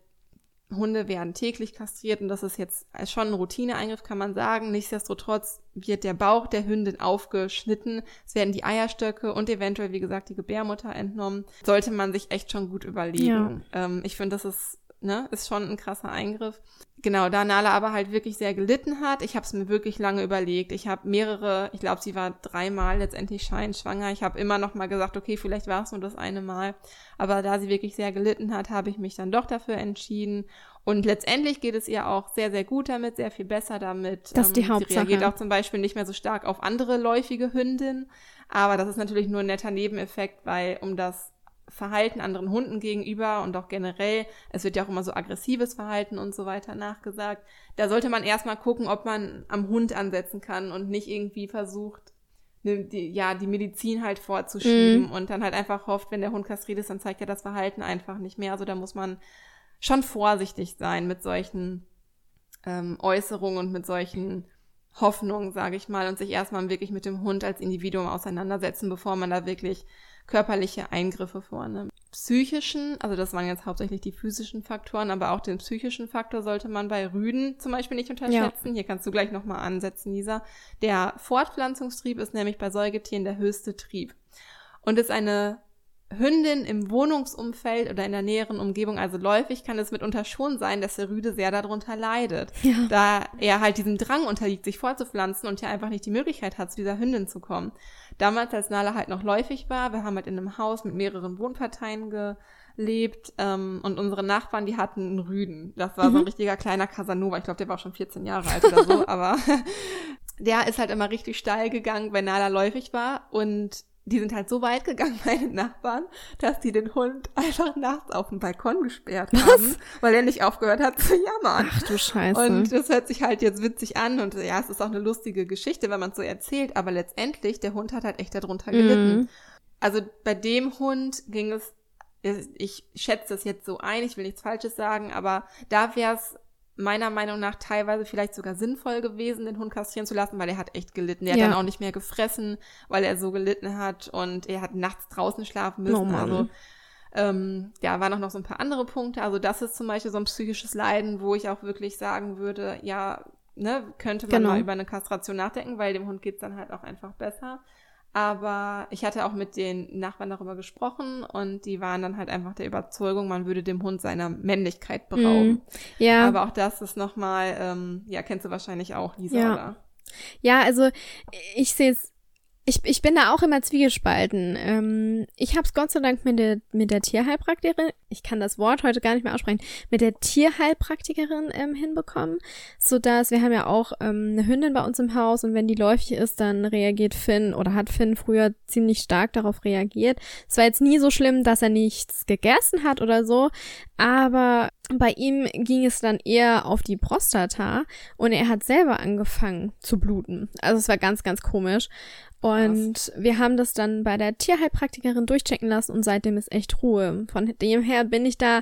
Hunde werden täglich kastriert und das ist jetzt schon ein Routineeingriff, kann man sagen. Nichtsdestotrotz wird der Bauch der Hündin aufgeschnitten. Es werden die Eierstöcke und eventuell, wie gesagt, die Gebärmutter entnommen. Sollte man sich echt schon gut überlegen. Ja. Ähm, ich finde, das ist, ne, ist schon ein krasser Eingriff. Genau, da Nala aber halt wirklich sehr gelitten hat. Ich habe es mir wirklich lange überlegt. Ich habe mehrere, ich glaube, sie war dreimal letztendlich scheinschwanger. Ich habe immer noch mal gesagt, okay, vielleicht war es nur das eine Mal. Aber da sie wirklich sehr gelitten hat, habe ich mich dann doch dafür entschieden. Und letztendlich geht es ihr auch sehr, sehr gut damit, sehr viel besser damit. Das ist die ähm, Hauptsache. Sie reagiert auch zum Beispiel nicht mehr so stark auf andere läufige Hündinnen. Aber das ist natürlich nur ein netter Nebeneffekt, weil um das Verhalten anderen Hunden gegenüber und auch generell, es wird ja auch immer so aggressives Verhalten und so weiter nachgesagt. Da sollte man erstmal gucken, ob man am Hund ansetzen kann und nicht irgendwie versucht, ne, die, ja, die Medizin halt vorzuschieben mhm. und dann halt einfach hofft, wenn der Hund kastriert ist, dann zeigt er das Verhalten einfach nicht mehr. Also da muss man schon vorsichtig sein mit solchen ähm, Äußerungen und mit solchen Hoffnungen, sage ich mal, und sich erstmal wirklich mit dem Hund als Individuum auseinandersetzen, bevor man da wirklich körperliche Eingriffe vornimmt. Psychischen, also das waren jetzt hauptsächlich die physischen Faktoren, aber auch den psychischen Faktor sollte man bei Rüden zum Beispiel nicht unterschätzen. Ja. Hier kannst du gleich nochmal ansetzen, Lisa. Der Fortpflanzungstrieb ist nämlich bei Säugetieren der höchste Trieb und ist eine Hündin im Wohnungsumfeld oder in der näheren Umgebung, also läufig, kann es mitunter schon sein, dass der Rüde sehr darunter leidet. Ja. Da er halt diesem Drang unterliegt, sich fortzupflanzen und ja einfach nicht die Möglichkeit hat, zu dieser Hündin zu kommen. Damals, als Nala halt noch läufig war, wir haben halt in einem Haus mit mehreren Wohnparteien gelebt ähm, und unsere Nachbarn, die hatten einen Rüden. Das war mhm. so ein mhm. richtiger kleiner Casanova. Ich glaube, der war schon 14 Jahre alt oder so, <laughs> aber <laughs> der ist halt immer richtig steil gegangen, wenn Nala läufig war und die sind halt so weit gegangen, <laughs> meine Nachbarn, dass die den Hund einfach nachts auf dem Balkon gesperrt Was? haben, weil er nicht aufgehört hat zu jammern. Ach du Scheiße. Und das hört sich halt jetzt witzig an und ja, es ist auch eine lustige Geschichte, wenn man es so erzählt, aber letztendlich, der Hund hat halt echt darunter gelitten. Mhm. Also bei dem Hund ging es, ich schätze das jetzt so ein, ich will nichts Falsches sagen, aber da wäre es meiner Meinung nach teilweise vielleicht sogar sinnvoll gewesen, den Hund kastrieren zu lassen, weil er hat echt gelitten. Er ja. hat dann auch nicht mehr gefressen, weil er so gelitten hat und er hat nachts draußen schlafen müssen. Oh also ähm, ja, waren auch noch so ein paar andere Punkte. Also das ist zum Beispiel so ein psychisches Leiden, wo ich auch wirklich sagen würde, ja, ne, könnte man genau. mal über eine Kastration nachdenken, weil dem Hund geht's dann halt auch einfach besser. Aber ich hatte auch mit den Nachbarn darüber gesprochen und die waren dann halt einfach der Überzeugung, man würde dem Hund seiner Männlichkeit berauben. Mm, ja. Aber auch das ist nochmal, ähm, ja, kennst du wahrscheinlich auch, Lisa, ja. oder? Ja, also ich sehe es ich, ich bin da auch immer zwiegespalten. Ähm, ich habe es Gott sei Dank mit der, mit der Tierheilpraktikerin, ich kann das Wort heute gar nicht mehr aussprechen, mit der Tierheilpraktikerin ähm, hinbekommen, so dass wir haben ja auch ähm, eine Hündin bei uns im Haus und wenn die läufig ist, dann reagiert Finn oder hat Finn früher ziemlich stark darauf reagiert. Es war jetzt nie so schlimm, dass er nichts gegessen hat oder so, aber bei ihm ging es dann eher auf die Prostata und er hat selber angefangen zu bluten. Also es war ganz, ganz komisch. Und Krass. wir haben das dann bei der Tierheilpraktikerin durchchecken lassen und seitdem ist echt Ruhe. Von dem her bin ich da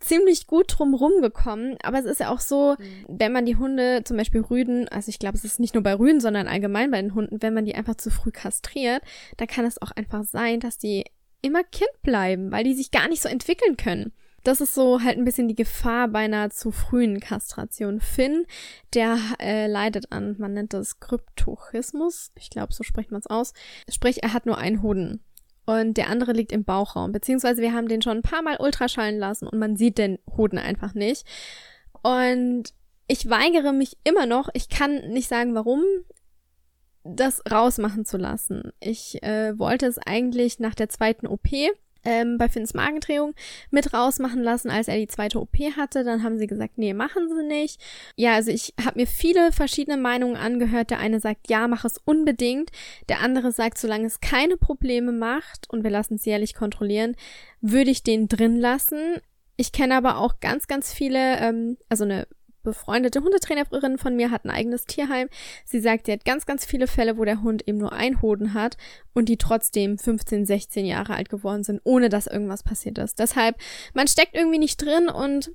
ziemlich gut drum rumgekommen. Aber es ist ja auch so, mhm. wenn man die Hunde, zum Beispiel Rüden, also ich glaube, es ist nicht nur bei Rüden, sondern allgemein bei den Hunden, wenn man die einfach zu früh kastriert, dann kann es auch einfach sein, dass die immer Kind bleiben, weil die sich gar nicht so entwickeln können. Das ist so halt ein bisschen die Gefahr bei einer zu frühen Kastration. Finn, der äh, leidet an, man nennt das Kryptochismus. Ich glaube, so spricht man es aus. Sprich, er hat nur einen Hoden und der andere liegt im Bauchraum. Beziehungsweise wir haben den schon ein paar Mal ultraschallen lassen und man sieht den Hoden einfach nicht. Und ich weigere mich immer noch, ich kann nicht sagen warum, das rausmachen zu lassen. Ich äh, wollte es eigentlich nach der zweiten OP ähm, bei Finns Magendrehung mit rausmachen lassen, als er die zweite OP hatte. Dann haben sie gesagt, nee, machen sie nicht. Ja, also ich habe mir viele verschiedene Meinungen angehört. Der eine sagt, ja, mach es unbedingt. Der andere sagt, solange es keine Probleme macht und wir lassen es jährlich kontrollieren, würde ich den drin lassen. Ich kenne aber auch ganz, ganz viele, ähm, also eine befreundete Hundetrainerin von mir hat ein eigenes Tierheim. Sie sagt, sie hat ganz, ganz viele Fälle, wo der Hund eben nur ein Hoden hat und die trotzdem 15, 16 Jahre alt geworden sind, ohne dass irgendwas passiert ist. Deshalb, man steckt irgendwie nicht drin und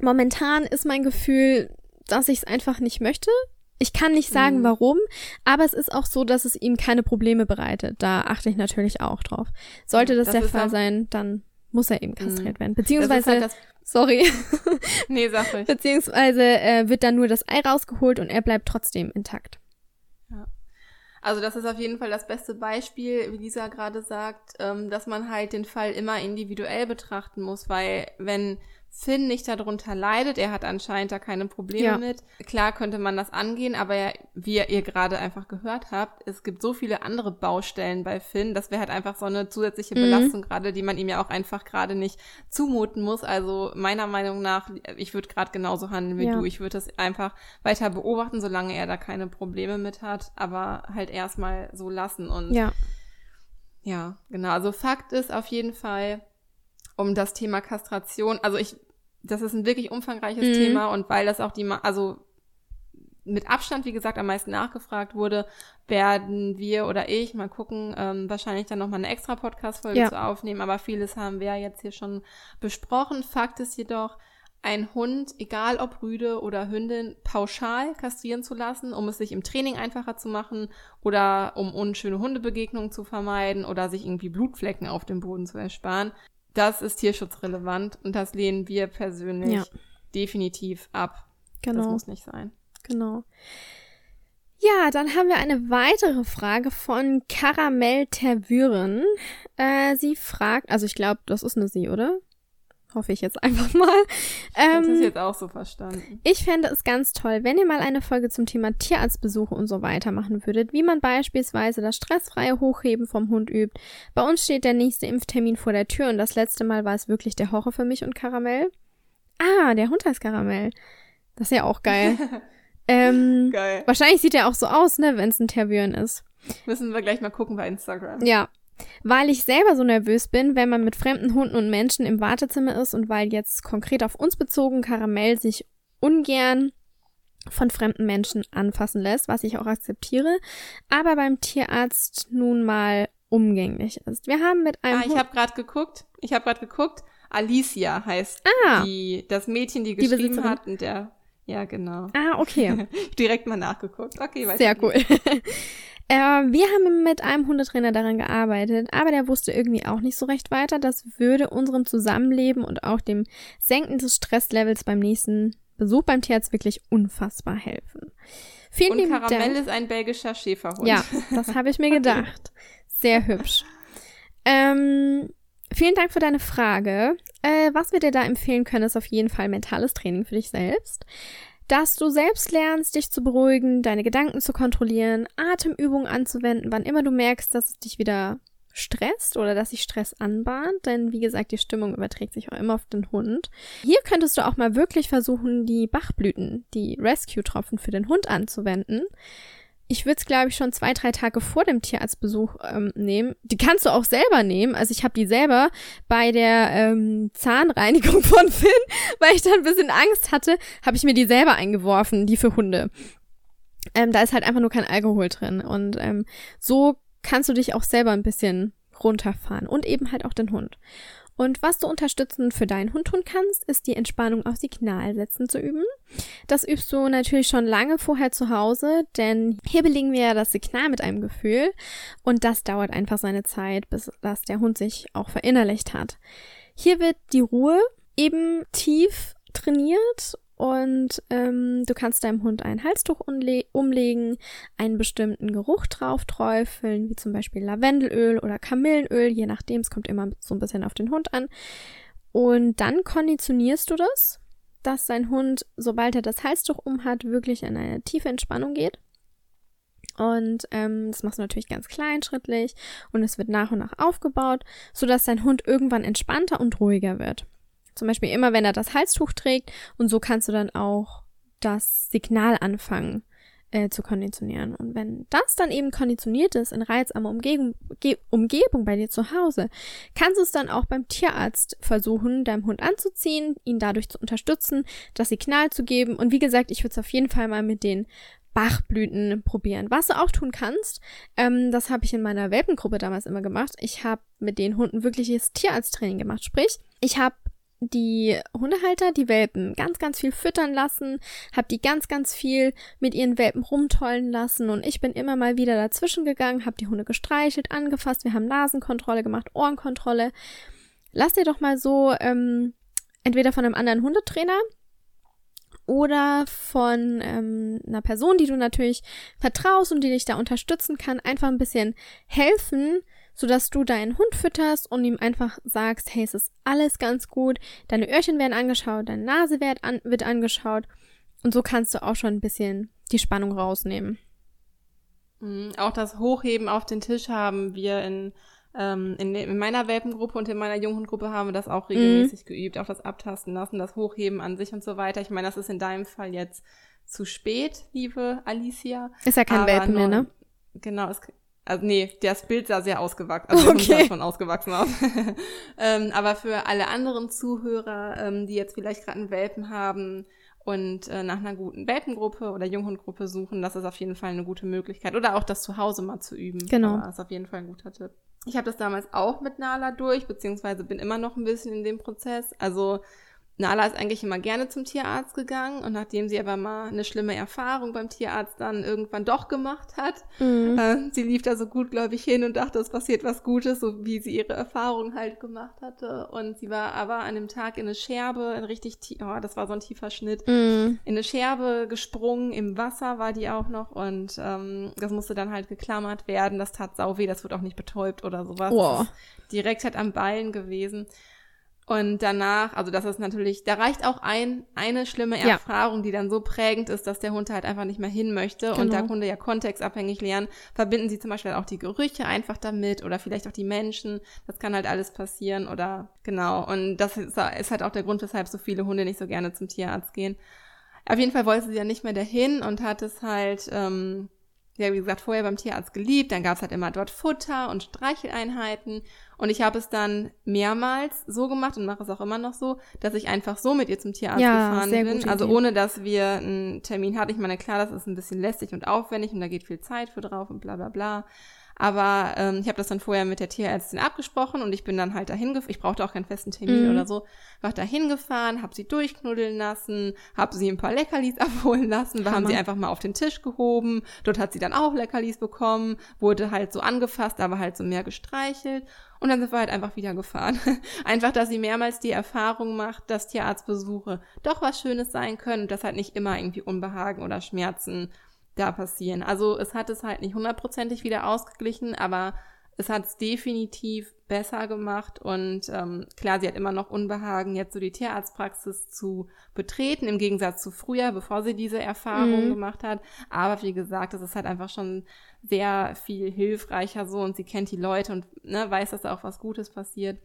momentan ist mein Gefühl, dass ich es einfach nicht möchte. Ich kann nicht sagen, mhm. warum, aber es ist auch so, dass es ihm keine Probleme bereitet. Da achte ich natürlich auch drauf. Sollte das, das der Fall sein, dann muss er eben kastriert mhm. werden. Beziehungsweise, halt sorry. <laughs> nee, sag ruhig. Beziehungsweise äh, wird dann nur das Ei rausgeholt und er bleibt trotzdem intakt. Ja. Also das ist auf jeden Fall das beste Beispiel, wie Lisa gerade sagt, ähm, dass man halt den Fall immer individuell betrachten muss, weil wenn Finn nicht darunter leidet. Er hat anscheinend da keine Probleme ja. mit. Klar könnte man das angehen, aber ja, wie ihr gerade einfach gehört habt, es gibt so viele andere Baustellen bei Finn. Das wäre halt einfach so eine zusätzliche mhm. Belastung gerade, die man ihm ja auch einfach gerade nicht zumuten muss. Also meiner Meinung nach, ich würde gerade genauso handeln wie ja. du. Ich würde das einfach weiter beobachten, solange er da keine Probleme mit hat, aber halt erstmal so lassen und ja. Ja, genau. Also Fakt ist auf jeden Fall, um das Thema Kastration. Also ich, das ist ein wirklich umfangreiches mhm. Thema und weil das auch die, also mit Abstand, wie gesagt, am meisten nachgefragt wurde, werden wir oder ich mal gucken, ähm, wahrscheinlich dann nochmal eine extra Podcast-Folge ja. zu aufnehmen, aber vieles haben wir jetzt hier schon besprochen. Fakt ist jedoch, ein Hund, egal ob Rüde oder Hündin, pauschal kastrieren zu lassen, um es sich im Training einfacher zu machen oder um unschöne Hundebegegnungen zu vermeiden oder sich irgendwie Blutflecken auf dem Boden zu ersparen, das ist tierschutzrelevant und das lehnen wir persönlich ja. definitiv ab. Genau. Das muss nicht sein. Genau. Ja, dann haben wir eine weitere Frage von Karamell Tervüren. Äh, sie fragt, also ich glaube, das ist eine Sie, oder? Hoffe ich jetzt einfach mal. Ähm, das ist jetzt auch so verstanden. Ich fände es ganz toll, wenn ihr mal eine Folge zum Thema Tierarztbesuche und so weiter machen würdet, wie man beispielsweise das stressfreie Hochheben vom Hund übt. Bei uns steht der nächste Impftermin vor der Tür und das letzte Mal war es wirklich der Horror für mich und Karamell. Ah, der Hund heißt Karamell. Das ist ja auch geil. <laughs> ähm, geil. Wahrscheinlich sieht er auch so aus, ne, wenn es ein Tervieren ist. Müssen wir gleich mal gucken bei Instagram. Ja, weil ich selber so nervös bin, wenn man mit fremden Hunden und Menschen im Wartezimmer ist und weil jetzt konkret auf uns bezogen Karamell sich ungern von fremden Menschen anfassen lässt, was ich auch akzeptiere, aber beim Tierarzt nun mal umgänglich ist. Wir haben mit einem Ah, ich habe gerade geguckt. Ich habe gerade geguckt. Alicia heißt ah, die das Mädchen, die geschrieben die hat und der ja, genau. Ah, okay. <laughs> Direkt mal nachgeguckt. Okay, weiter. Sehr cool. <laughs> Äh, wir haben mit einem Hundetrainer daran gearbeitet, aber der wusste irgendwie auch nicht so recht weiter. Das würde unserem Zusammenleben und auch dem Senken des Stresslevels beim nächsten Besuch beim Tierarzt wirklich unfassbar helfen. Vielen und Karamell Dank. ist ein belgischer Schäferhund. Ja, das habe ich mir <laughs> gedacht. Sehr hübsch. Ähm, vielen Dank für deine Frage. Äh, was wir dir da empfehlen können, ist auf jeden Fall mentales Training für dich selbst dass du selbst lernst, dich zu beruhigen, deine Gedanken zu kontrollieren, Atemübungen anzuwenden, wann immer du merkst, dass es dich wieder stresst oder dass sich Stress anbahnt, denn wie gesagt, die Stimmung überträgt sich auch immer auf den Hund. Hier könntest du auch mal wirklich versuchen, die Bachblüten, die Rescue-Tropfen für den Hund anzuwenden. Ich würde es, glaube ich, schon zwei, drei Tage vor dem Tierarztbesuch ähm, nehmen. Die kannst du auch selber nehmen. Also ich habe die selber bei der ähm, Zahnreinigung <laughs> von Finn, weil ich da ein bisschen Angst hatte, habe ich mir die selber eingeworfen, die für Hunde. Ähm, da ist halt einfach nur kein Alkohol drin. Und ähm, so kannst du dich auch selber ein bisschen runterfahren und eben halt auch den Hund. Und was du unterstützend für deinen Hund tun kannst, ist die Entspannung auf Signalsätzen zu üben. Das übst du natürlich schon lange vorher zu Hause, denn hier belegen wir ja das Signal mit einem Gefühl und das dauert einfach seine Zeit, bis das der Hund sich auch verinnerlicht hat. Hier wird die Ruhe eben tief trainiert und ähm, du kannst deinem Hund ein Halstuch umlegen, einen bestimmten Geruch drauf träufeln, wie zum Beispiel Lavendelöl oder Kamillenöl, je nachdem, es kommt immer so ein bisschen auf den Hund an. Und dann konditionierst du das, dass dein Hund, sobald er das Halstuch umhat, wirklich in eine tiefe Entspannung geht. Und ähm, das machst du natürlich ganz kleinschrittlich und es wird nach und nach aufgebaut, sodass dein Hund irgendwann entspannter und ruhiger wird. Zum Beispiel immer, wenn er das Halstuch trägt. Und so kannst du dann auch das Signal anfangen äh, zu konditionieren. Und wenn das dann eben konditioniert ist in reizarmer Umgebung, Umgebung bei dir zu Hause, kannst du es dann auch beim Tierarzt versuchen, deinem Hund anzuziehen, ihn dadurch zu unterstützen, das Signal zu geben. Und wie gesagt, ich würde es auf jeden Fall mal mit den Bachblüten probieren. Was du auch tun kannst, ähm, das habe ich in meiner Welpengruppe damals immer gemacht. Ich habe mit den Hunden wirkliches Tierarzttraining gemacht. Sprich, ich habe die Hundehalter die Welpen ganz, ganz viel füttern lassen, hab die ganz, ganz viel mit ihren Welpen rumtollen lassen und ich bin immer mal wieder dazwischen gegangen, hab die Hunde gestreichelt, angefasst, wir haben Nasenkontrolle gemacht, Ohrenkontrolle. Lass dir doch mal so ähm, entweder von einem anderen Hundetrainer oder von ähm, einer Person, die du natürlich vertraust und die dich da unterstützen kann, einfach ein bisschen helfen, sodass du deinen Hund fütterst und ihm einfach sagst, hey, es ist alles ganz gut, deine Öhrchen werden angeschaut, deine Nase wird, an, wird angeschaut und so kannst du auch schon ein bisschen die Spannung rausnehmen. Mhm, auch das Hochheben auf den Tisch haben wir in, ähm, in, in, meiner Welpengruppe und in meiner Junghundgruppe haben wir das auch regelmäßig mhm. geübt. Auch das Abtasten lassen, das Hochheben an sich und so weiter. Ich meine, das ist in deinem Fall jetzt zu spät, liebe Alicia. Ist ja kein Welpen mehr, ne? Genau, es, also nee, das Bild sah sehr ausgewachsen, also okay. sah schon ausgewachsen aus. <laughs> ähm, aber für alle anderen Zuhörer, ähm, die jetzt vielleicht gerade einen Welpen haben und äh, nach einer guten Welpengruppe oder Junghundgruppe suchen, das ist auf jeden Fall eine gute Möglichkeit. Oder auch das zu Hause mal zu üben. Genau. Das ist auf jeden Fall ein guter Tipp. Ich habe das damals auch mit Nala durch, beziehungsweise bin immer noch ein bisschen in dem Prozess. Also Nala ist eigentlich immer gerne zum Tierarzt gegangen und nachdem sie aber mal eine schlimme Erfahrung beim Tierarzt dann irgendwann doch gemacht hat, mhm. äh, sie lief da so gutgläubig hin und dachte, es passiert was Gutes, so wie sie ihre Erfahrung halt gemacht hatte. Und sie war aber an dem Tag in eine Scherbe, in richtig, oh, das war so ein tiefer Schnitt, mhm. in eine Scherbe gesprungen, im Wasser war die auch noch und ähm, das musste dann halt geklammert werden. Das tat sau weh, das wird auch nicht betäubt oder sowas. Oh. Direkt halt am Ballen gewesen. Und danach, also das ist natürlich, da reicht auch ein, eine schlimme Erfahrung, ja. die dann so prägend ist, dass der Hund halt einfach nicht mehr hin möchte. Genau. Und da Hunde ja kontextabhängig lernen, verbinden sie zum Beispiel auch die Gerüche einfach damit oder vielleicht auch die Menschen. Das kann halt alles passieren oder genau. Und das ist, ist halt auch der Grund, weshalb so viele Hunde nicht so gerne zum Tierarzt gehen. Auf jeden Fall wollte sie ja nicht mehr dahin und hat es halt ähm, ja, wie gesagt, vorher beim Tierarzt geliebt. Dann gab's halt immer dort Futter und Streicheleinheiten. Und ich habe es dann mehrmals so gemacht und mache es auch immer noch so, dass ich einfach so mit ihr zum Tierarzt ja, gefahren bin. Also ohne, dass wir einen Termin hatten. Ich meine, klar, das ist ein bisschen lästig und aufwendig und da geht viel Zeit für drauf und bla bla bla. Aber ähm, ich habe das dann vorher mit der Tierärztin abgesprochen und ich bin dann halt dahin gefahren. Ich brauchte auch keinen festen Termin mhm. oder so. War dahin gefahren, habe sie durchknuddeln lassen, habe sie ein paar Leckerlis <laughs> abholen lassen. Wir haben sie einfach mal auf den Tisch gehoben. Dort hat sie dann auch Leckerlis bekommen, wurde halt so angefasst, aber halt so mehr gestreichelt. Und dann sind wir halt einfach wieder gefahren. <laughs> einfach, dass sie mehrmals die Erfahrung macht, dass Tierarztbesuche doch was Schönes sein können und dass halt nicht immer irgendwie Unbehagen oder Schmerzen da passieren. Also es hat es halt nicht hundertprozentig wieder ausgeglichen, aber es hat es definitiv besser gemacht und ähm, klar, sie hat immer noch Unbehagen, jetzt so die Tierarztpraxis zu betreten, im Gegensatz zu früher, bevor sie diese Erfahrung mhm. gemacht hat. Aber wie gesagt, es ist halt einfach schon sehr viel hilfreicher so und sie kennt die Leute und ne, weiß, dass da auch was Gutes passiert.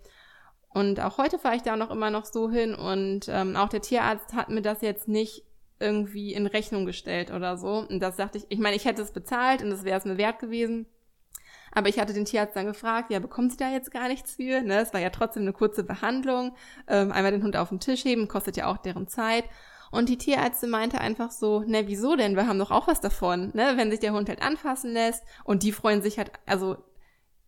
Und auch heute fahre ich da noch immer noch so hin und ähm, auch der Tierarzt hat mir das jetzt nicht irgendwie in Rechnung gestellt oder so. Und das dachte ich, ich meine, ich hätte es bezahlt und das wäre es mir wert gewesen. Aber ich hatte den Tierarzt dann gefragt, ja, bekommen Sie da jetzt gar nichts für? Ne? Es war ja trotzdem eine kurze Behandlung. Ähm, einmal den Hund auf den Tisch heben, kostet ja auch deren Zeit. Und die Tierärztin meinte einfach so, ne, wieso denn? Wir haben doch auch was davon, ne, wenn sich der Hund halt anfassen lässt. Und die freuen sich halt, also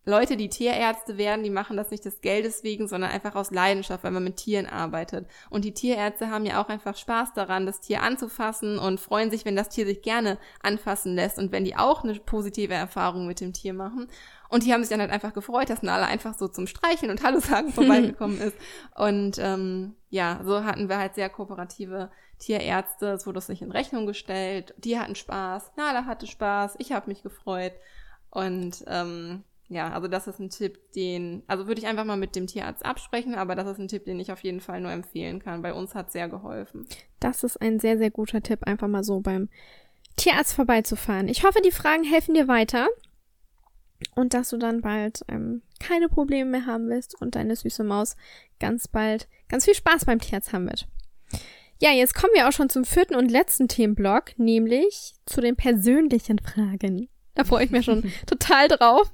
Leute, die Tierärzte werden, die machen das nicht des Geldes wegen, sondern einfach aus Leidenschaft, weil man mit Tieren arbeitet. Und die Tierärzte haben ja auch einfach Spaß daran, das Tier anzufassen und freuen sich, wenn das Tier sich gerne anfassen lässt und wenn die auch eine positive Erfahrung mit dem Tier machen. Und die haben sich dann halt einfach gefreut, dass Nala einfach so zum Streicheln und Hallo sagen <laughs> vorbeigekommen ist. Und ähm, ja, so hatten wir halt sehr kooperative Tierärzte. Es wurde uns nicht in Rechnung gestellt. Die hatten Spaß, Nala hatte Spaß, ich habe mich gefreut. Und ähm, ja, also das ist ein Tipp, den, also würde ich einfach mal mit dem Tierarzt absprechen, aber das ist ein Tipp, den ich auf jeden Fall nur empfehlen kann. Bei uns hat sehr geholfen. Das ist ein sehr, sehr guter Tipp, einfach mal so beim Tierarzt vorbeizufahren. Ich hoffe, die Fragen helfen dir weiter und dass du dann bald ähm, keine Probleme mehr haben wirst und deine süße Maus ganz bald ganz viel Spaß beim Tierarzt haben wird. Ja, jetzt kommen wir auch schon zum vierten und letzten Themenblock, nämlich zu den persönlichen Fragen. Da freue ich mich schon <laughs> total drauf.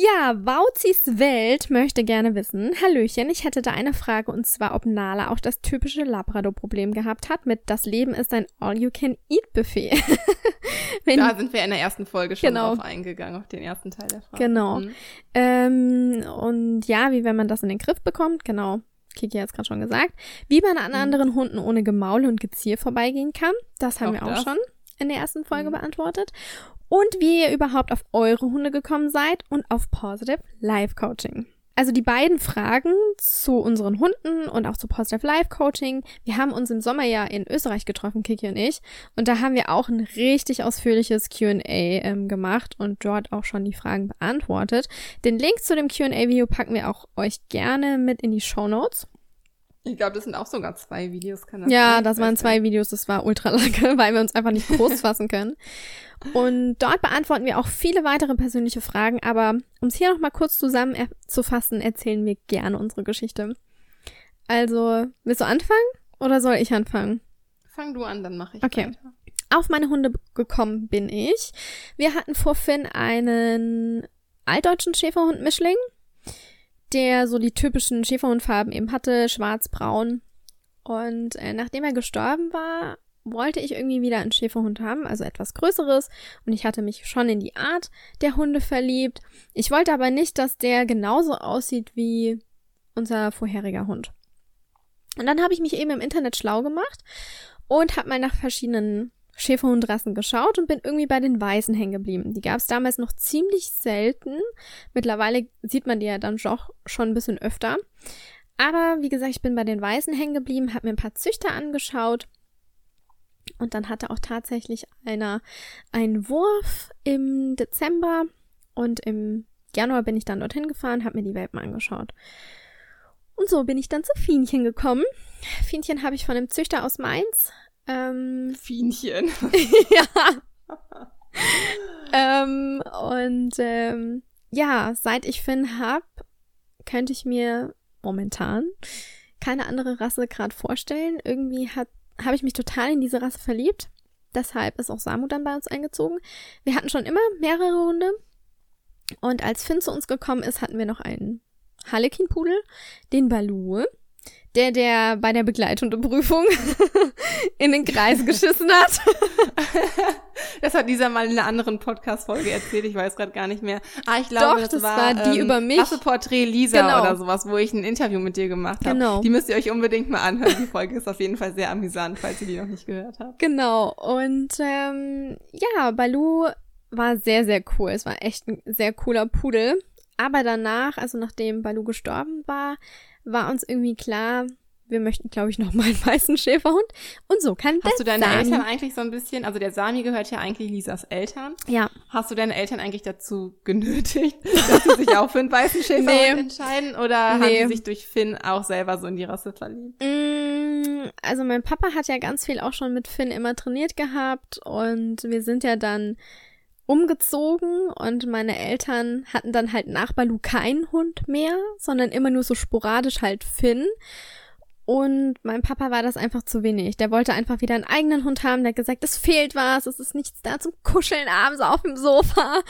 Ja, Wauzis Welt möchte gerne wissen, Hallöchen, ich hätte da eine Frage und zwar, ob Nala auch das typische Labrador-Problem gehabt hat mit das Leben ist ein All-You-Can-Eat-Buffet. <laughs> da sind wir in der ersten Folge schon genau. drauf eingegangen, auf den ersten Teil der Frage. Genau. Mhm. Ähm, und ja, wie wenn man das in den Griff bekommt, genau. Kiki hat es gerade schon gesagt. Wie man an mhm. anderen Hunden ohne Gemaule und Gezier vorbeigehen kann, das haben auch wir auch das. schon in der ersten Folge mhm. beantwortet und wie ihr überhaupt auf eure Hunde gekommen seid und auf Positive Life Coaching. Also die beiden Fragen zu unseren Hunden und auch zu Positive Life Coaching. Wir haben uns im Sommer ja in Österreich getroffen, Kiki und ich. Und da haben wir auch ein richtig ausführliches QA ähm, gemacht und dort auch schon die Fragen beantwortet. Den Link zu dem QA-Video packen wir auch euch gerne mit in die Show Notes. Ich glaube, das sind auch sogar zwei Videos. Kann das ja, sein? das waren zwei Videos. Das war ultra lange, <laughs> weil wir uns einfach nicht groß <laughs> fassen können. Und dort beantworten wir auch viele weitere persönliche Fragen. Aber um es hier nochmal kurz zusammenzufassen, erzählen wir gerne unsere Geschichte. Also, willst du anfangen oder soll ich anfangen? Fang du an, dann mache ich okay. weiter. Auf meine Hunde gekommen bin ich. Wir hatten vor Finn einen altdeutschen Schäferhund-Mischling der so die typischen Schäferhundfarben eben hatte, schwarz, braun. Und äh, nachdem er gestorben war, wollte ich irgendwie wieder einen Schäferhund haben, also etwas Größeres. Und ich hatte mich schon in die Art der Hunde verliebt. Ich wollte aber nicht, dass der genauso aussieht wie unser vorheriger Hund. Und dann habe ich mich eben im Internet schlau gemacht und habe mal nach verschiedenen Schäferhundrassen geschaut und bin irgendwie bei den Weißen hängen geblieben. Die gab es damals noch ziemlich selten. Mittlerweile sieht man die ja dann doch schon ein bisschen öfter. Aber wie gesagt, ich bin bei den Weißen hängen geblieben, habe mir ein paar Züchter angeschaut. Und dann hatte auch tatsächlich einer einen Wurf im Dezember und im Januar bin ich dann dorthin gefahren, habe mir die Welpen angeschaut. Und so bin ich dann zu Fienchen gekommen. Fienchen habe ich von einem Züchter aus Mainz ähm, Fienchen. <laughs> ja. ähm, und ähm, ja, seit ich Finn hab, könnte ich mir momentan keine andere Rasse gerade vorstellen. Irgendwie habe ich mich total in diese Rasse verliebt. Deshalb ist auch Samu dann bei uns eingezogen. Wir hatten schon immer mehrere Hunde. Und als Finn zu uns gekommen ist, hatten wir noch einen Harlequin-Pudel, den Baloo der, der bei der Begleitunterprüfung <laughs> in den Kreis geschissen hat. <laughs> das hat dieser mal in einer anderen Podcast-Folge erzählt, ich weiß gerade gar nicht mehr. Ah, ich glaube, Doch, das, das war, war die ähm, über mich. Porträt Lisa genau. oder sowas, wo ich ein Interview mit dir gemacht habe. Genau. Die müsst ihr euch unbedingt mal anhören. Die Folge ist auf jeden Fall sehr amüsant, falls ihr die noch nicht gehört habt. Genau. Und ähm, ja, Balu war sehr, sehr cool. Es war echt ein sehr cooler Pudel. Aber danach, also nachdem Balu gestorben war, war uns irgendwie klar, wir möchten, glaube ich, noch mal einen weißen Schäferhund. Und so kann Hast du deine Sami Eltern eigentlich so ein bisschen, also der Sami gehört ja eigentlich Lisas Eltern. Ja. Hast du deine Eltern eigentlich dazu genötigt, <laughs> dass sie sich auch für einen weißen Schäferhund nee. entscheiden? Oder nee. haben sie sich durch Finn auch selber so in die Rasse verliebt? Mm, also mein Papa hat ja ganz viel auch schon mit Finn immer trainiert gehabt und wir sind ja dann umgezogen und meine Eltern hatten dann halt nach Balu keinen Hund mehr, sondern immer nur so sporadisch halt Finn. Und mein Papa war das einfach zu wenig. Der wollte einfach wieder einen eigenen Hund haben. Der hat gesagt, es fehlt was, es ist nichts da zum Kuscheln abends auf dem Sofa.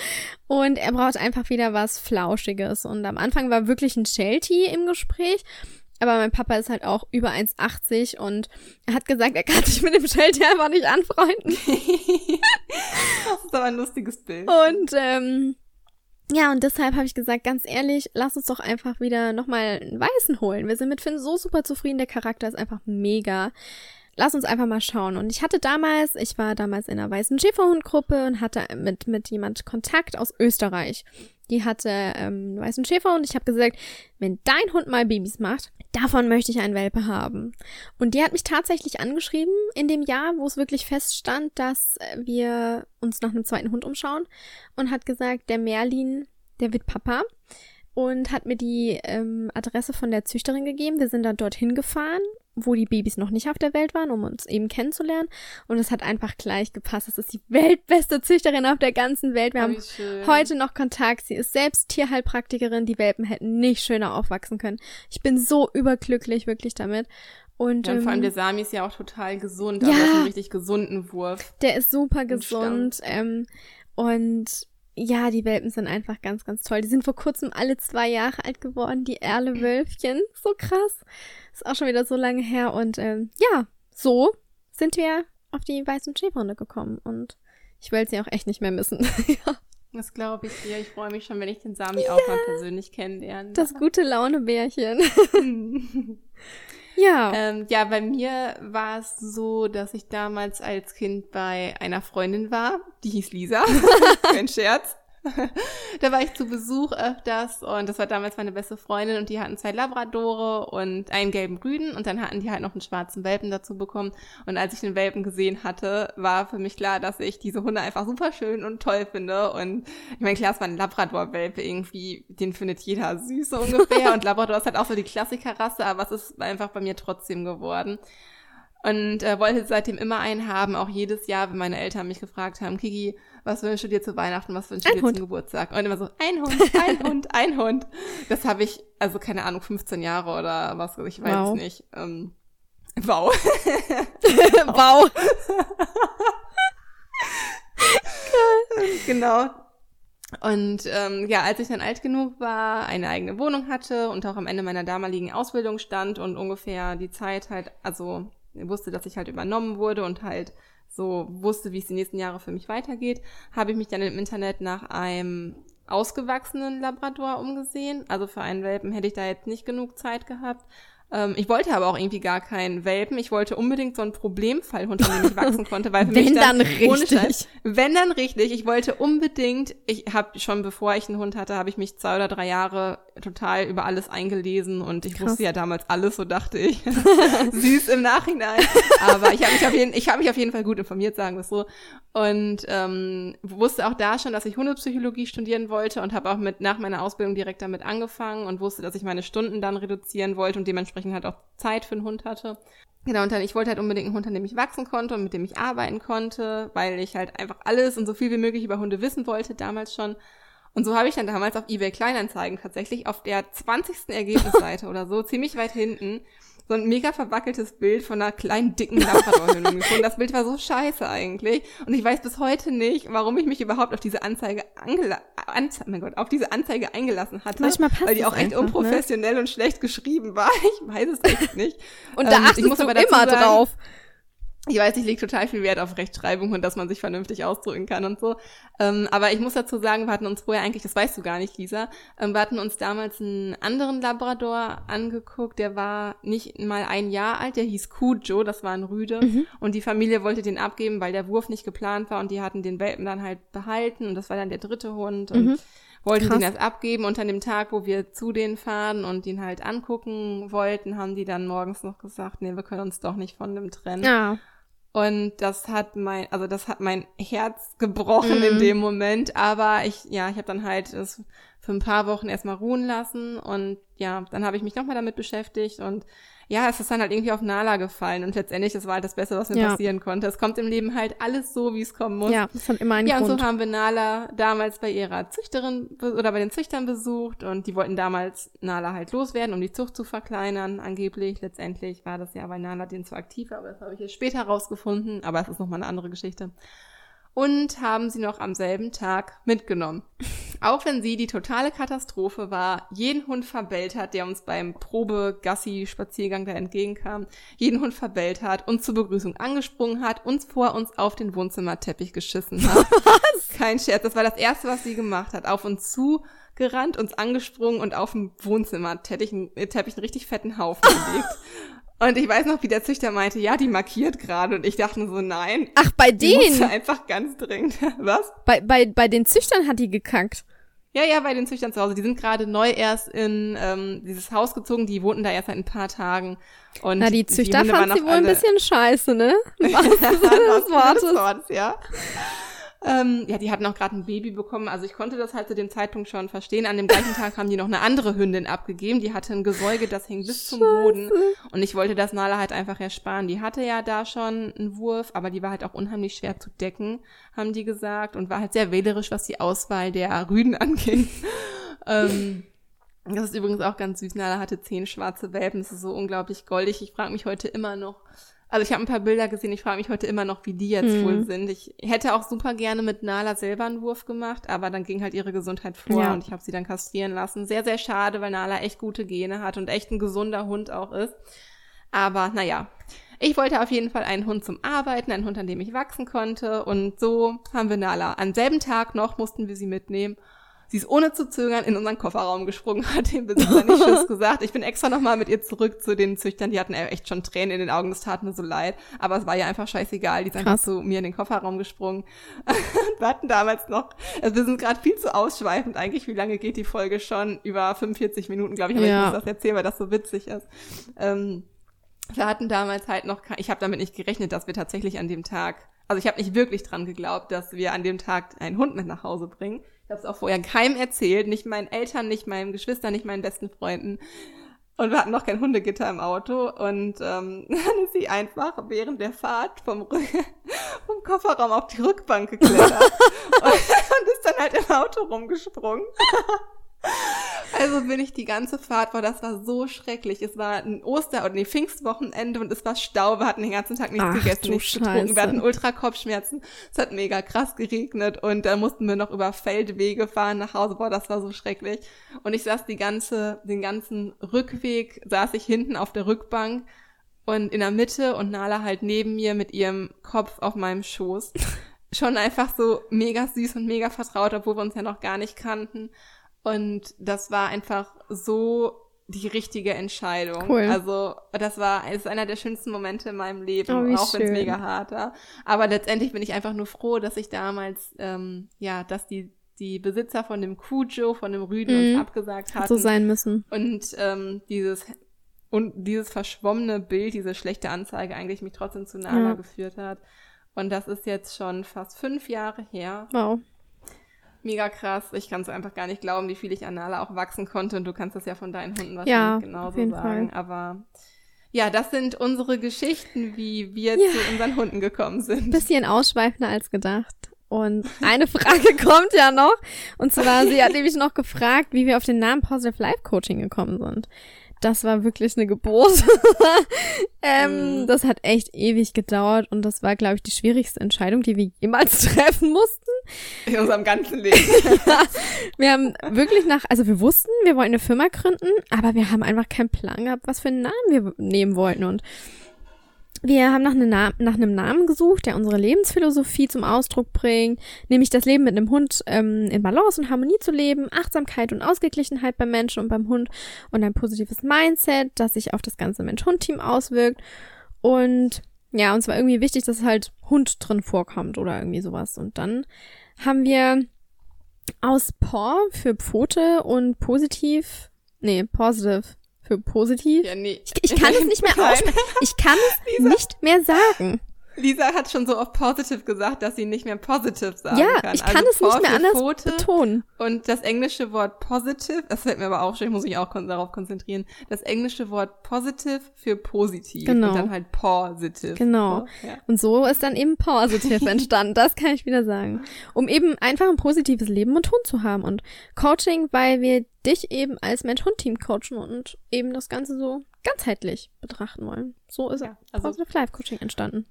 Und er braucht einfach wieder was Flauschiges. Und am Anfang war wirklich ein Sheltie im Gespräch. Aber mein Papa ist halt auch über 1,80 und er hat gesagt, er kann sich mit dem Sheltie einfach nicht anfreunden. <laughs> <laughs> das ist aber ein lustiges Bild. Und ähm, ja, und deshalb habe ich gesagt, ganz ehrlich, lass uns doch einfach wieder nochmal einen Weißen holen. Wir sind mit Finn so super zufrieden, der Charakter ist einfach mega. Lass uns einfach mal schauen. Und ich hatte damals, ich war damals in einer weißen Schäferhundgruppe und hatte mit, mit jemand Kontakt aus Österreich. Die hatte ähm, einen weißen Schäfer und ich habe gesagt, wenn dein Hund mal Babys macht, davon möchte ich einen Welpe haben. Und die hat mich tatsächlich angeschrieben in dem Jahr, wo es wirklich feststand, dass wir uns nach einem zweiten Hund umschauen und hat gesagt, der Merlin, der wird Papa und hat mir die ähm, Adresse von der Züchterin gegeben. Wir sind dann dorthin gefahren wo die Babys noch nicht auf der Welt waren, um uns eben kennenzulernen. Und es hat einfach gleich gepasst. Es ist die <laughs> weltbeste Züchterin auf der ganzen Welt. Wir oh, haben schön. heute noch Kontakt. Sie ist selbst Tierheilpraktikerin. Die Welpen hätten nicht schöner aufwachsen können. Ich bin so überglücklich wirklich damit. Und, ja, und vor allem ähm, der Sami ist ja auch total gesund. Ja, also einen richtig gesunden Wurf. Der ist super gesund. Ähm, und ja, die Welpen sind einfach ganz, ganz toll. Die sind vor kurzem alle zwei Jahre alt geworden, die Erlewölfchen. So krass. Ist auch schon wieder so lange her. Und ähm, ja, so sind wir auf die weißen Schäferhunde gekommen. Und ich will sie auch echt nicht mehr missen. <laughs> ja. Das glaube ich dir. Ich freue mich schon, wenn ich den Sami ja, auch mal persönlich kennenlerne. Das gute Laune-Bärchen. <laughs> <laughs> ja. Ähm, ja, bei mir war es so, dass ich damals als Kind bei einer Freundin war. Die hieß Lisa. <laughs> Kein Scherz. <laughs> da war ich zu Besuch öfters und das war damals meine beste Freundin und die hatten zwei Labradore und einen gelben Rüden und dann hatten die halt noch einen schwarzen Welpen dazu bekommen. Und als ich den Welpen gesehen hatte, war für mich klar, dass ich diese Hunde einfach super schön und toll finde. Und ich meine, klar, es war ein Labrador-Welpe irgendwie, den findet jeder süß so <laughs> ungefähr. Und Labrador ist halt auch so die Klassikerrasse, aber es ist einfach bei mir trotzdem geworden. Und äh, wollte seitdem immer einen haben, auch jedes Jahr, wenn meine Eltern mich gefragt haben, Kiki, was wünschst du dir zu Weihnachten, was wünschst du dir Hund. zum Geburtstag? Und immer so, ein Hund, ein <laughs> Hund, ein Hund. Das habe ich, also keine Ahnung, 15 Jahre oder was, ich weiß wow. nicht. Ähm, wow. <laughs> wow. genau. Und ähm, ja, als ich dann alt genug war, eine eigene Wohnung hatte und auch am Ende meiner damaligen Ausbildung stand und ungefähr die Zeit halt, also wusste, dass ich halt übernommen wurde und halt so wusste, wie es die nächsten Jahre für mich weitergeht, habe ich mich dann im Internet nach einem ausgewachsenen Labrador umgesehen. Also für einen Welpen hätte ich da jetzt nicht genug Zeit gehabt. Ähm, ich wollte aber auch irgendwie gar keinen Welpen. Ich wollte unbedingt so einen Problemfallhund, an dem ich <laughs> wachsen konnte, weil für wenn mich dann, dann richtig. Scheiß, wenn dann richtig. Ich wollte unbedingt, ich habe schon bevor ich einen Hund hatte, habe ich mich zwei oder drei Jahre total über alles eingelesen und ich Krass. wusste ja damals alles, so dachte ich. <laughs> Süß im Nachhinein. Aber ich habe mich, auf jeden, ich hab mich auf jeden Fall gut informiert, sagen wir es so. Und ähm, wusste auch da schon, dass ich Hundepsychologie studieren wollte und habe auch mit nach meiner Ausbildung direkt damit angefangen und wusste, dass ich meine Stunden dann reduzieren wollte und dementsprechend halt auch Zeit für einen Hund hatte. Genau, und dann, ich wollte halt unbedingt einen Hund, an dem ich wachsen konnte und mit dem ich arbeiten konnte, weil ich halt einfach alles und so viel wie möglich über Hunde wissen wollte, damals schon. Und so habe ich dann damals auf eBay Kleinanzeigen tatsächlich auf der 20. Ergebnisseite <laughs> oder so, ziemlich weit hinten, so ein mega verwackeltes Bild von einer kleinen, dicken Labrador-Hündin <laughs> gefunden. Das Bild war so scheiße eigentlich. Und ich weiß bis heute nicht, warum ich mich überhaupt auf diese Anzeige angela Anze mein Gott, auf diese Anzeige eingelassen hatte. Manchmal passt Weil die auch echt einfach, ne? unprofessionell ne? und schlecht geschrieben war. <laughs> Ich weiß es echt nicht. und da ähm, achtest du immer sagen, drauf ich weiß, ich lege total viel Wert auf Rechtschreibung und dass man sich vernünftig ausdrücken kann und so. Ähm, aber ich muss dazu sagen, wir hatten uns vorher eigentlich, das weißt du gar nicht, Lisa, ähm, wir hatten uns damals einen anderen Labrador angeguckt, der war nicht mal ein Jahr alt, der hieß Cujo, das war ein Rüde. Mhm. Und die Familie wollte den abgeben, weil der Wurf nicht geplant war und die hatten den Welpen dann halt behalten und das war dann der dritte Hund und mhm. wollten Krass. den erst abgeben und an dem Tag, wo wir zu denen fahren und ihn halt angucken wollten, haben die dann morgens noch gesagt, nee, wir können uns doch nicht von dem trennen. Ja. Und das hat mein, also das hat mein Herz gebrochen mhm. in dem Moment. Aber ich, ja, ich habe dann halt das für ein paar Wochen erstmal ruhen lassen. Und ja, dann habe ich mich nochmal damit beschäftigt und ja, es ist dann halt irgendwie auf Nala gefallen und letztendlich, das war halt das Beste, was mir Ja. passieren konnte. Es kommt im Leben halt alles so, wie es kommen muss. Ja, das hat immer einen Ja, und Grund. so haben wir Nala damals bei ihrer Züchterin oder bei den Züchtern besucht und die wollten damals Nala halt loswerden, um die Zucht zu verkleinern, angeblich. Letztendlich war das ja bei Nala denen zu aktiv, aber das habe ich jetzt später rausgefunden, aber es ist nochmal eine andere Geschichte. Und haben sie noch am selben Tag mitgenommen. Auch wenn sie die totale Katastrophe war, jeden Hund verbellt hat, der uns beim Probe-Gassi-Spaziergang da entgegenkam, jeden Hund verbellt hat, uns zur Begrüßung angesprungen hat, uns vor uns auf den Wohnzimmerteppich geschissen hat. <laughs> Was? Kein Scherz, das war das Erste, was sie gemacht hat. Auf uns zu gerannt, uns angesprungen und auf dem Wohnzimmerteppich einen, äh, Teppich einen richtig fetten Haufen <laughs> gelegt. Und ich weiß noch, wie der Züchter meinte, ja, die markiert gerade. Und ich dachte nur so, nein, Ach, bei die denen, einfach ganz dringend. <laughs> Was? bei, bei, bei den Züchtern hat die gekackt. Ja, ja, bei den Züchtern zu Hause. Die sind gerade neu erst in ähm, dieses Haus gezogen. Die wohnten da erst seit ein paar Tagen. Und Na, die Züchter Hunde waren fand sie wohl ein bisschen scheiße, ne? <laughs> Was Was des Wortes. Wortes, ja. Ähm, ja, die hatten auch gerade ein Baby bekommen. Also ich konnte das halt zu dem Zeitpunkt schon verstehen. An dem gleichen Tag haben die noch eine andere Hündin abgegeben. Die hatte ein Gesäuge, das hing bis zum Boden. Und ich wollte das Nala halt einfach ersparen. Die hatte ja da schon einen Wurf, aber die war halt auch unheimlich schwer zu decken, haben die gesagt. Und war halt sehr wählerisch, was die Auswahl der Rüden anging. <laughs> ähm, das ist übrigens auch ganz süß. Nala hatte zehn schwarze Welpen. Das ist so unglaublich goldig. Ich frage mich heute immer noch. Also ich habe ein paar Bilder gesehen. Ich frage mich heute immer noch, wie die jetzt Mhm. wohl sind. Ich hätte auch super gerne mit Nala selber einen Wurf gemacht, aber dann ging halt ihre Gesundheit vor Ja. und ich habe sie dann kastrieren lassen. Sehr, sehr schade, weil Nala echt gute Gene hat und echt ein gesunder Hund auch ist. Aber naja, ich wollte auf jeden Fall einen Hund zum Arbeiten, einen Hund, an dem ich wachsen konnte. Und so haben wir Nala. Am selben Tag noch mussten wir sie mitnehmen. Sie ist ohne zu zögern in unseren Kofferraum gesprungen, <laughs> hat dem Besitzer nicht Tschüss <laughs> gesagt. Ich bin extra nochmal mit ihr zurück zu den Züchtern. Die hatten echt schon Tränen in den Augen. Das tat mir so leid. Aber es war ja einfach scheißegal. Die einfach Krass. zu mir in den Kofferraum gesprungen. <laughs> wir hatten damals noch, also wir sind gerade viel zu ausschweifend eigentlich. Wie lange geht die Folge schon? Über 45 Minuten, glaube ich. Aber Ja. ich muss das erzählen, weil das so witzig ist. Ähm, wir hatten damals halt noch, ich habe damit nicht gerechnet, dass wir tatsächlich an dem Tag, also ich habe nicht wirklich dran geglaubt, dass wir an dem Tag einen Hund mit nach Hause bringen. Ich habe es auch vorher keinem erzählt, nicht meinen Eltern, nicht meinen Geschwistern, nicht meinen besten Freunden. Und wir hatten noch kein Hundegitter im Auto und ähm, <laughs> dann ist sie einfach während der Fahrt vom, Rück <laughs> vom Kofferraum auf die Rückbank geklettert <laughs> und, und ist dann halt im Auto rumgesprungen. Also bin ich die ganze Fahrt, boah, das war so schrecklich. Es war ein Oster- oder nee, Pfingstwochenende und es war Stau. Wir hatten den ganzen Tag nichts Ach, gegessen, nichts getrunken. Scheiße. Wir hatten Ultra-Kopfschmerzen. Es hat mega krass geregnet und dann mussten wir noch über Feldwege fahren nach Hause. Boah, das war so schrecklich. Und ich saß die ganze, den ganzen Rückweg, saß ich hinten auf der Rückbank und in der Mitte und Nala halt neben mir mit ihrem Kopf auf meinem Schoß. <laughs> Schon einfach so mega süß und mega vertraut, obwohl wir uns ja noch gar nicht kannten. Und das war einfach so die richtige Entscheidung. Cool. Also das war es ist einer der schönsten Momente in meinem Leben, Oh, auch wenn es mega hart war. Aber letztendlich bin ich einfach nur froh, dass ich damals, ähm, ja, dass die die Besitzer von dem Cujo, von dem Rüden Mhm. uns abgesagt hatten. Hat so sein müssen. Und ähm, dieses und dieses verschwommene Bild, diese schlechte Anzeige eigentlich mich trotzdem zu Nala Ja. geführt hat. Und das ist jetzt schon fast fünf Jahre her. Wow. Mega krass. Ich kann es einfach gar nicht glauben, wie viel ich an Nala auch wachsen konnte. Und du kannst das ja von deinen Hunden wahrscheinlich Ja, auf genauso jeden sagen. Fall. Aber ja, das sind unsere Geschichten, wie wir Ja. zu unseren Hunden gekommen sind. Bisschen ausschweifender als gedacht. Und eine <laughs> Frage kommt ja noch. Und zwar, sie hat <laughs> nämlich noch gefragt, wie wir auf den Namen Positive Life Coaching gekommen sind. Das war wirklich eine Geburt. <laughs> ähm, Mhm. Das hat echt ewig gedauert und das war, glaube ich, die schwierigste Entscheidung, die wir jemals <laughs> treffen mussten. In unserem ganzen Leben. <laughs> Wir haben wirklich nach, also wir wussten, wir wollten eine Firma gründen, aber wir haben einfach keinen Plan gehabt, was für einen Namen wir nehmen wollten. Und wir haben nach, einem Na- nach einem Namen gesucht, der unsere Lebensphilosophie zum Ausdruck bringt, nämlich das Leben mit einem Hund ähm, in Balance und Harmonie zu leben, Achtsamkeit und Ausgeglichenheit beim Menschen und beim Hund und ein positives Mindset, das sich auf das ganze Mensch-Hund-Team auswirkt. Und ja, uns war irgendwie wichtig, dass halt Hund drin vorkommt oder irgendwie sowas. Und dann haben wir aus Paw für Pfote und positiv, nee, positive für positiv. ja, nee. Ich, ich kann es nicht mehr <laughs> aussprechen. Ich kann es <laughs> nicht mehr sagen. Lisa hat schon so oft positive gesagt, dass sie nicht mehr positive sagen ja, kann. ich kann also es nicht mehr anders Pfote betonen. Und das englische Wort positive, das fällt mir aber auch schon, ich muss mich auch darauf konzentrieren. Das englische Wort positive für positiv. Genau. Und dann halt positive. Genau. Ja. Und so ist dann eben Positive <laughs> entstanden. Das kann ich wieder sagen. Um eben einfach ein positives Leben und Hund zu haben. Und Coaching, weil wir dich eben als Mensch-Hund-Team coachen und eben das Ganze so ganzheitlich betrachten wollen. So ist Ja, also- Positive Life Coaching entstanden.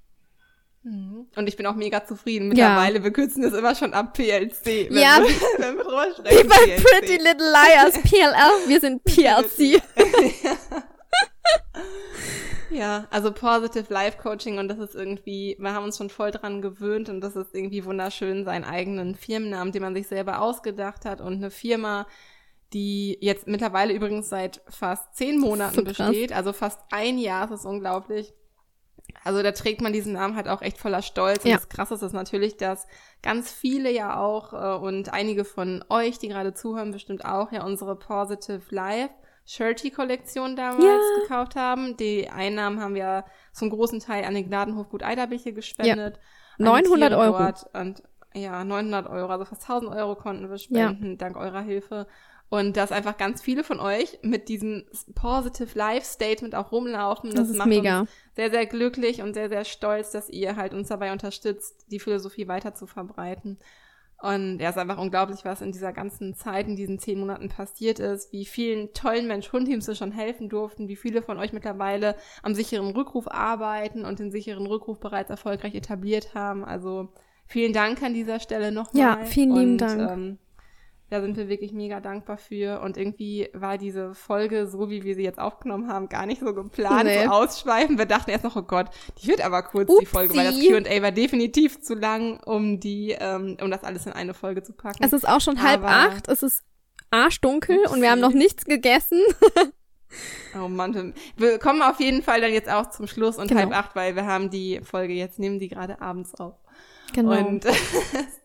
Und ich bin auch mega zufrieden. Mittlerweile, wir kürzen das immer schon ab PLC. Wenn Ja, wir, <laughs> wenn wir drüber Wie sprechen. bei PLC. Pretty Little Liars, PLL, wir sind PLC. <laughs> Ja, also Positive Life Coaching und das ist irgendwie, wir haben uns schon voll dran gewöhnt und das ist irgendwie wunderschön, seinen eigenen Firmennamen, den man sich selber ausgedacht hat und eine Firma, die jetzt mittlerweile übrigens seit fast zehn Monaten So besteht, also fast ein Jahr, das ist unglaublich. Also da trägt man diesen Namen halt auch echt voller Stolz. Und Ja. das Krasse ist natürlich, dass ganz viele ja auch äh, und einige von euch, die gerade zuhören, bestimmt auch ja unsere Positive Life Shirty-Kollektion damals Ja. gekauft haben. Die Einnahmen haben wir zum großen Teil an den Gnadenhof Gut Eiderbiche gespendet. Die 900 Tiere Euro. Und ja, 900 Euro, also fast 1000 Euro konnten wir spenden, dank eurer Hilfe. Und dass einfach ganz viele von euch mit diesem Positive Life Statement auch rumlaufen. Das ist macht mega. uns sehr, sehr glücklich und sehr, sehr stolz, dass ihr halt uns dabei unterstützt, die Philosophie weiter zu verbreiten. Und ja, es ist einfach unglaublich, was in dieser ganzen Zeit, in diesen zehn Monaten passiert ist, wie vielen tollen Mensch-Hund-Teams wir schon helfen durften, wie viele von euch mittlerweile am sicheren Rückruf arbeiten und den sicheren Rückruf bereits erfolgreich etabliert haben. Also vielen Dank an dieser Stelle nochmal. Ja, vielen lieben und, Dank. Ähm, da sind wir wirklich mega dankbar für. Und irgendwie war diese Folge, so wie wir sie jetzt aufgenommen haben, gar nicht so geplant, Nee. so ausschweifen. Wir dachten erst noch, oh Gott, die wird aber kurz, die Upsi. Folge, weil das Q&A war definitiv zu lang, um die, ähm, um das alles in eine Folge zu packen. Es ist auch schon halb Aber- acht, es ist arschdunkel und wir haben Upsi. noch nichts gegessen. oh Mann, wir- wir kommen auf jeden Fall dann jetzt auch zum Schluss und Genau. halb acht, weil wir haben die Folge jetzt, nehmen die gerade abends auf. Genau. Und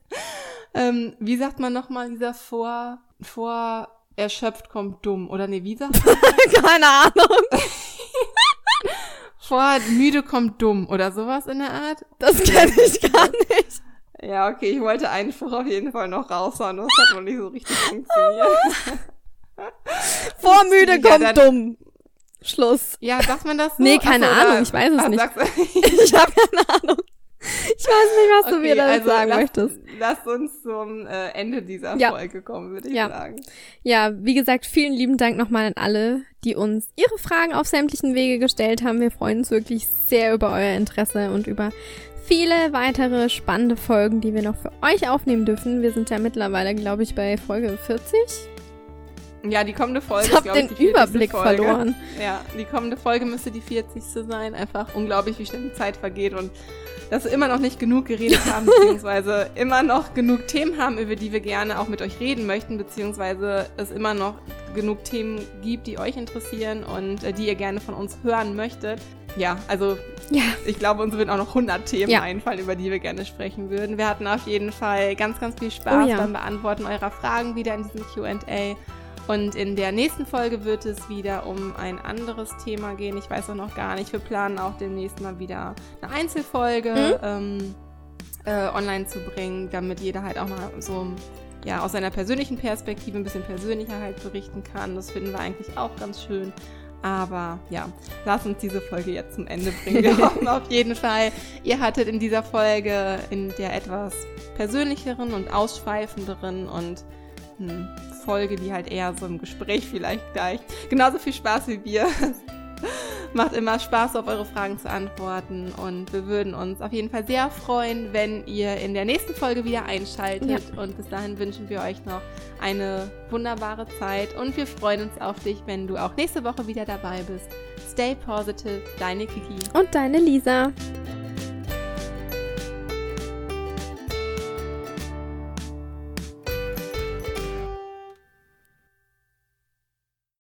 <laughs> ähm, wie sagt man nochmal, dieser vor, vor erschöpft kommt dumm, oder nee, wie sagt man? <laughs> Keine Ahnung. <laughs> vor müde kommt dumm, oder sowas in der Art? Das kenne ich gar nicht. Ja, okay, ich wollte einen Spruch auf jeden Fall noch raushauen, das hat noch nicht so richtig funktioniert. Vormüde Ja, kommt dann- dumm. Schluss. Ja, sagt man das so? Nee, keine Ach so, Ahnung, ich weiß es nicht. Ich habe keine Ahnung. <laughs> Ich weiß nicht, was du mir damit sagen lass, möchtest. Lass uns zum äh, Ende dieser Ja. Folge kommen, würde ich Ja. sagen. Ja, wie gesagt, vielen lieben Dank nochmal an alle, die uns ihre Fragen auf sämtlichen Wege gestellt haben. Wir freuen uns wirklich sehr über euer Interesse und über viele weitere spannende Folgen, die wir noch für euch aufnehmen dürfen. Wir sind ja mittlerweile, glaube ich, bei Folge 40. Ja, die kommende Folge Ich habe den die 40. Überblick Folge. verloren. Ja, die kommende Folge müsste die 40. sein. Einfach unglaublich, wie schnell die Zeit vergeht und dass wir immer noch nicht genug geredet haben, <laughs> beziehungsweise immer noch genug Themen haben, über die wir gerne auch mit euch reden möchten, beziehungsweise es immer noch genug Themen gibt, die euch interessieren und äh, die ihr gerne von uns hören möchtet. Ja, also Ja, ich glaube, uns würden auch noch 100 Themen Ja. einfallen, über die wir gerne sprechen würden. Wir hatten auf jeden Fall ganz, ganz viel Spaß Oh ja. beim Beantworten eurer Fragen wieder in diesem Q&A. Und in der nächsten Folge wird es wieder um ein anderes Thema gehen. Ich weiß auch noch gar nicht. Wir planen auch demnächst mal wieder eine Einzelfolge ähm, äh, online zu bringen, damit jeder halt auch mal so ja, aus seiner persönlichen Perspektive ein bisschen persönlicher halt berichten kann. Das finden wir eigentlich auch ganz schön. Aber ja, lass uns diese Folge jetzt zum Ende bringen. Wir <laughs> hoffen auf jeden Fall, ihr hattet in dieser Folge, in der etwas persönlicheren und ausschweifenderen und hm, Folge, die halt eher so im Gespräch vielleicht gleich, genauso viel Spaß wie wir. <laughs> Macht immer Spaß, auf eure Fragen zu antworten. Und wir würden uns auf jeden Fall sehr freuen, wenn ihr in der nächsten Folge wieder einschaltet. Und bis dahin wünschen wir euch noch eine wunderbare Zeit. Und wir freuen uns auf dich, wenn du auch nächste Woche wieder dabei bist. Stay positive, deine Kiki. und deine Lisa.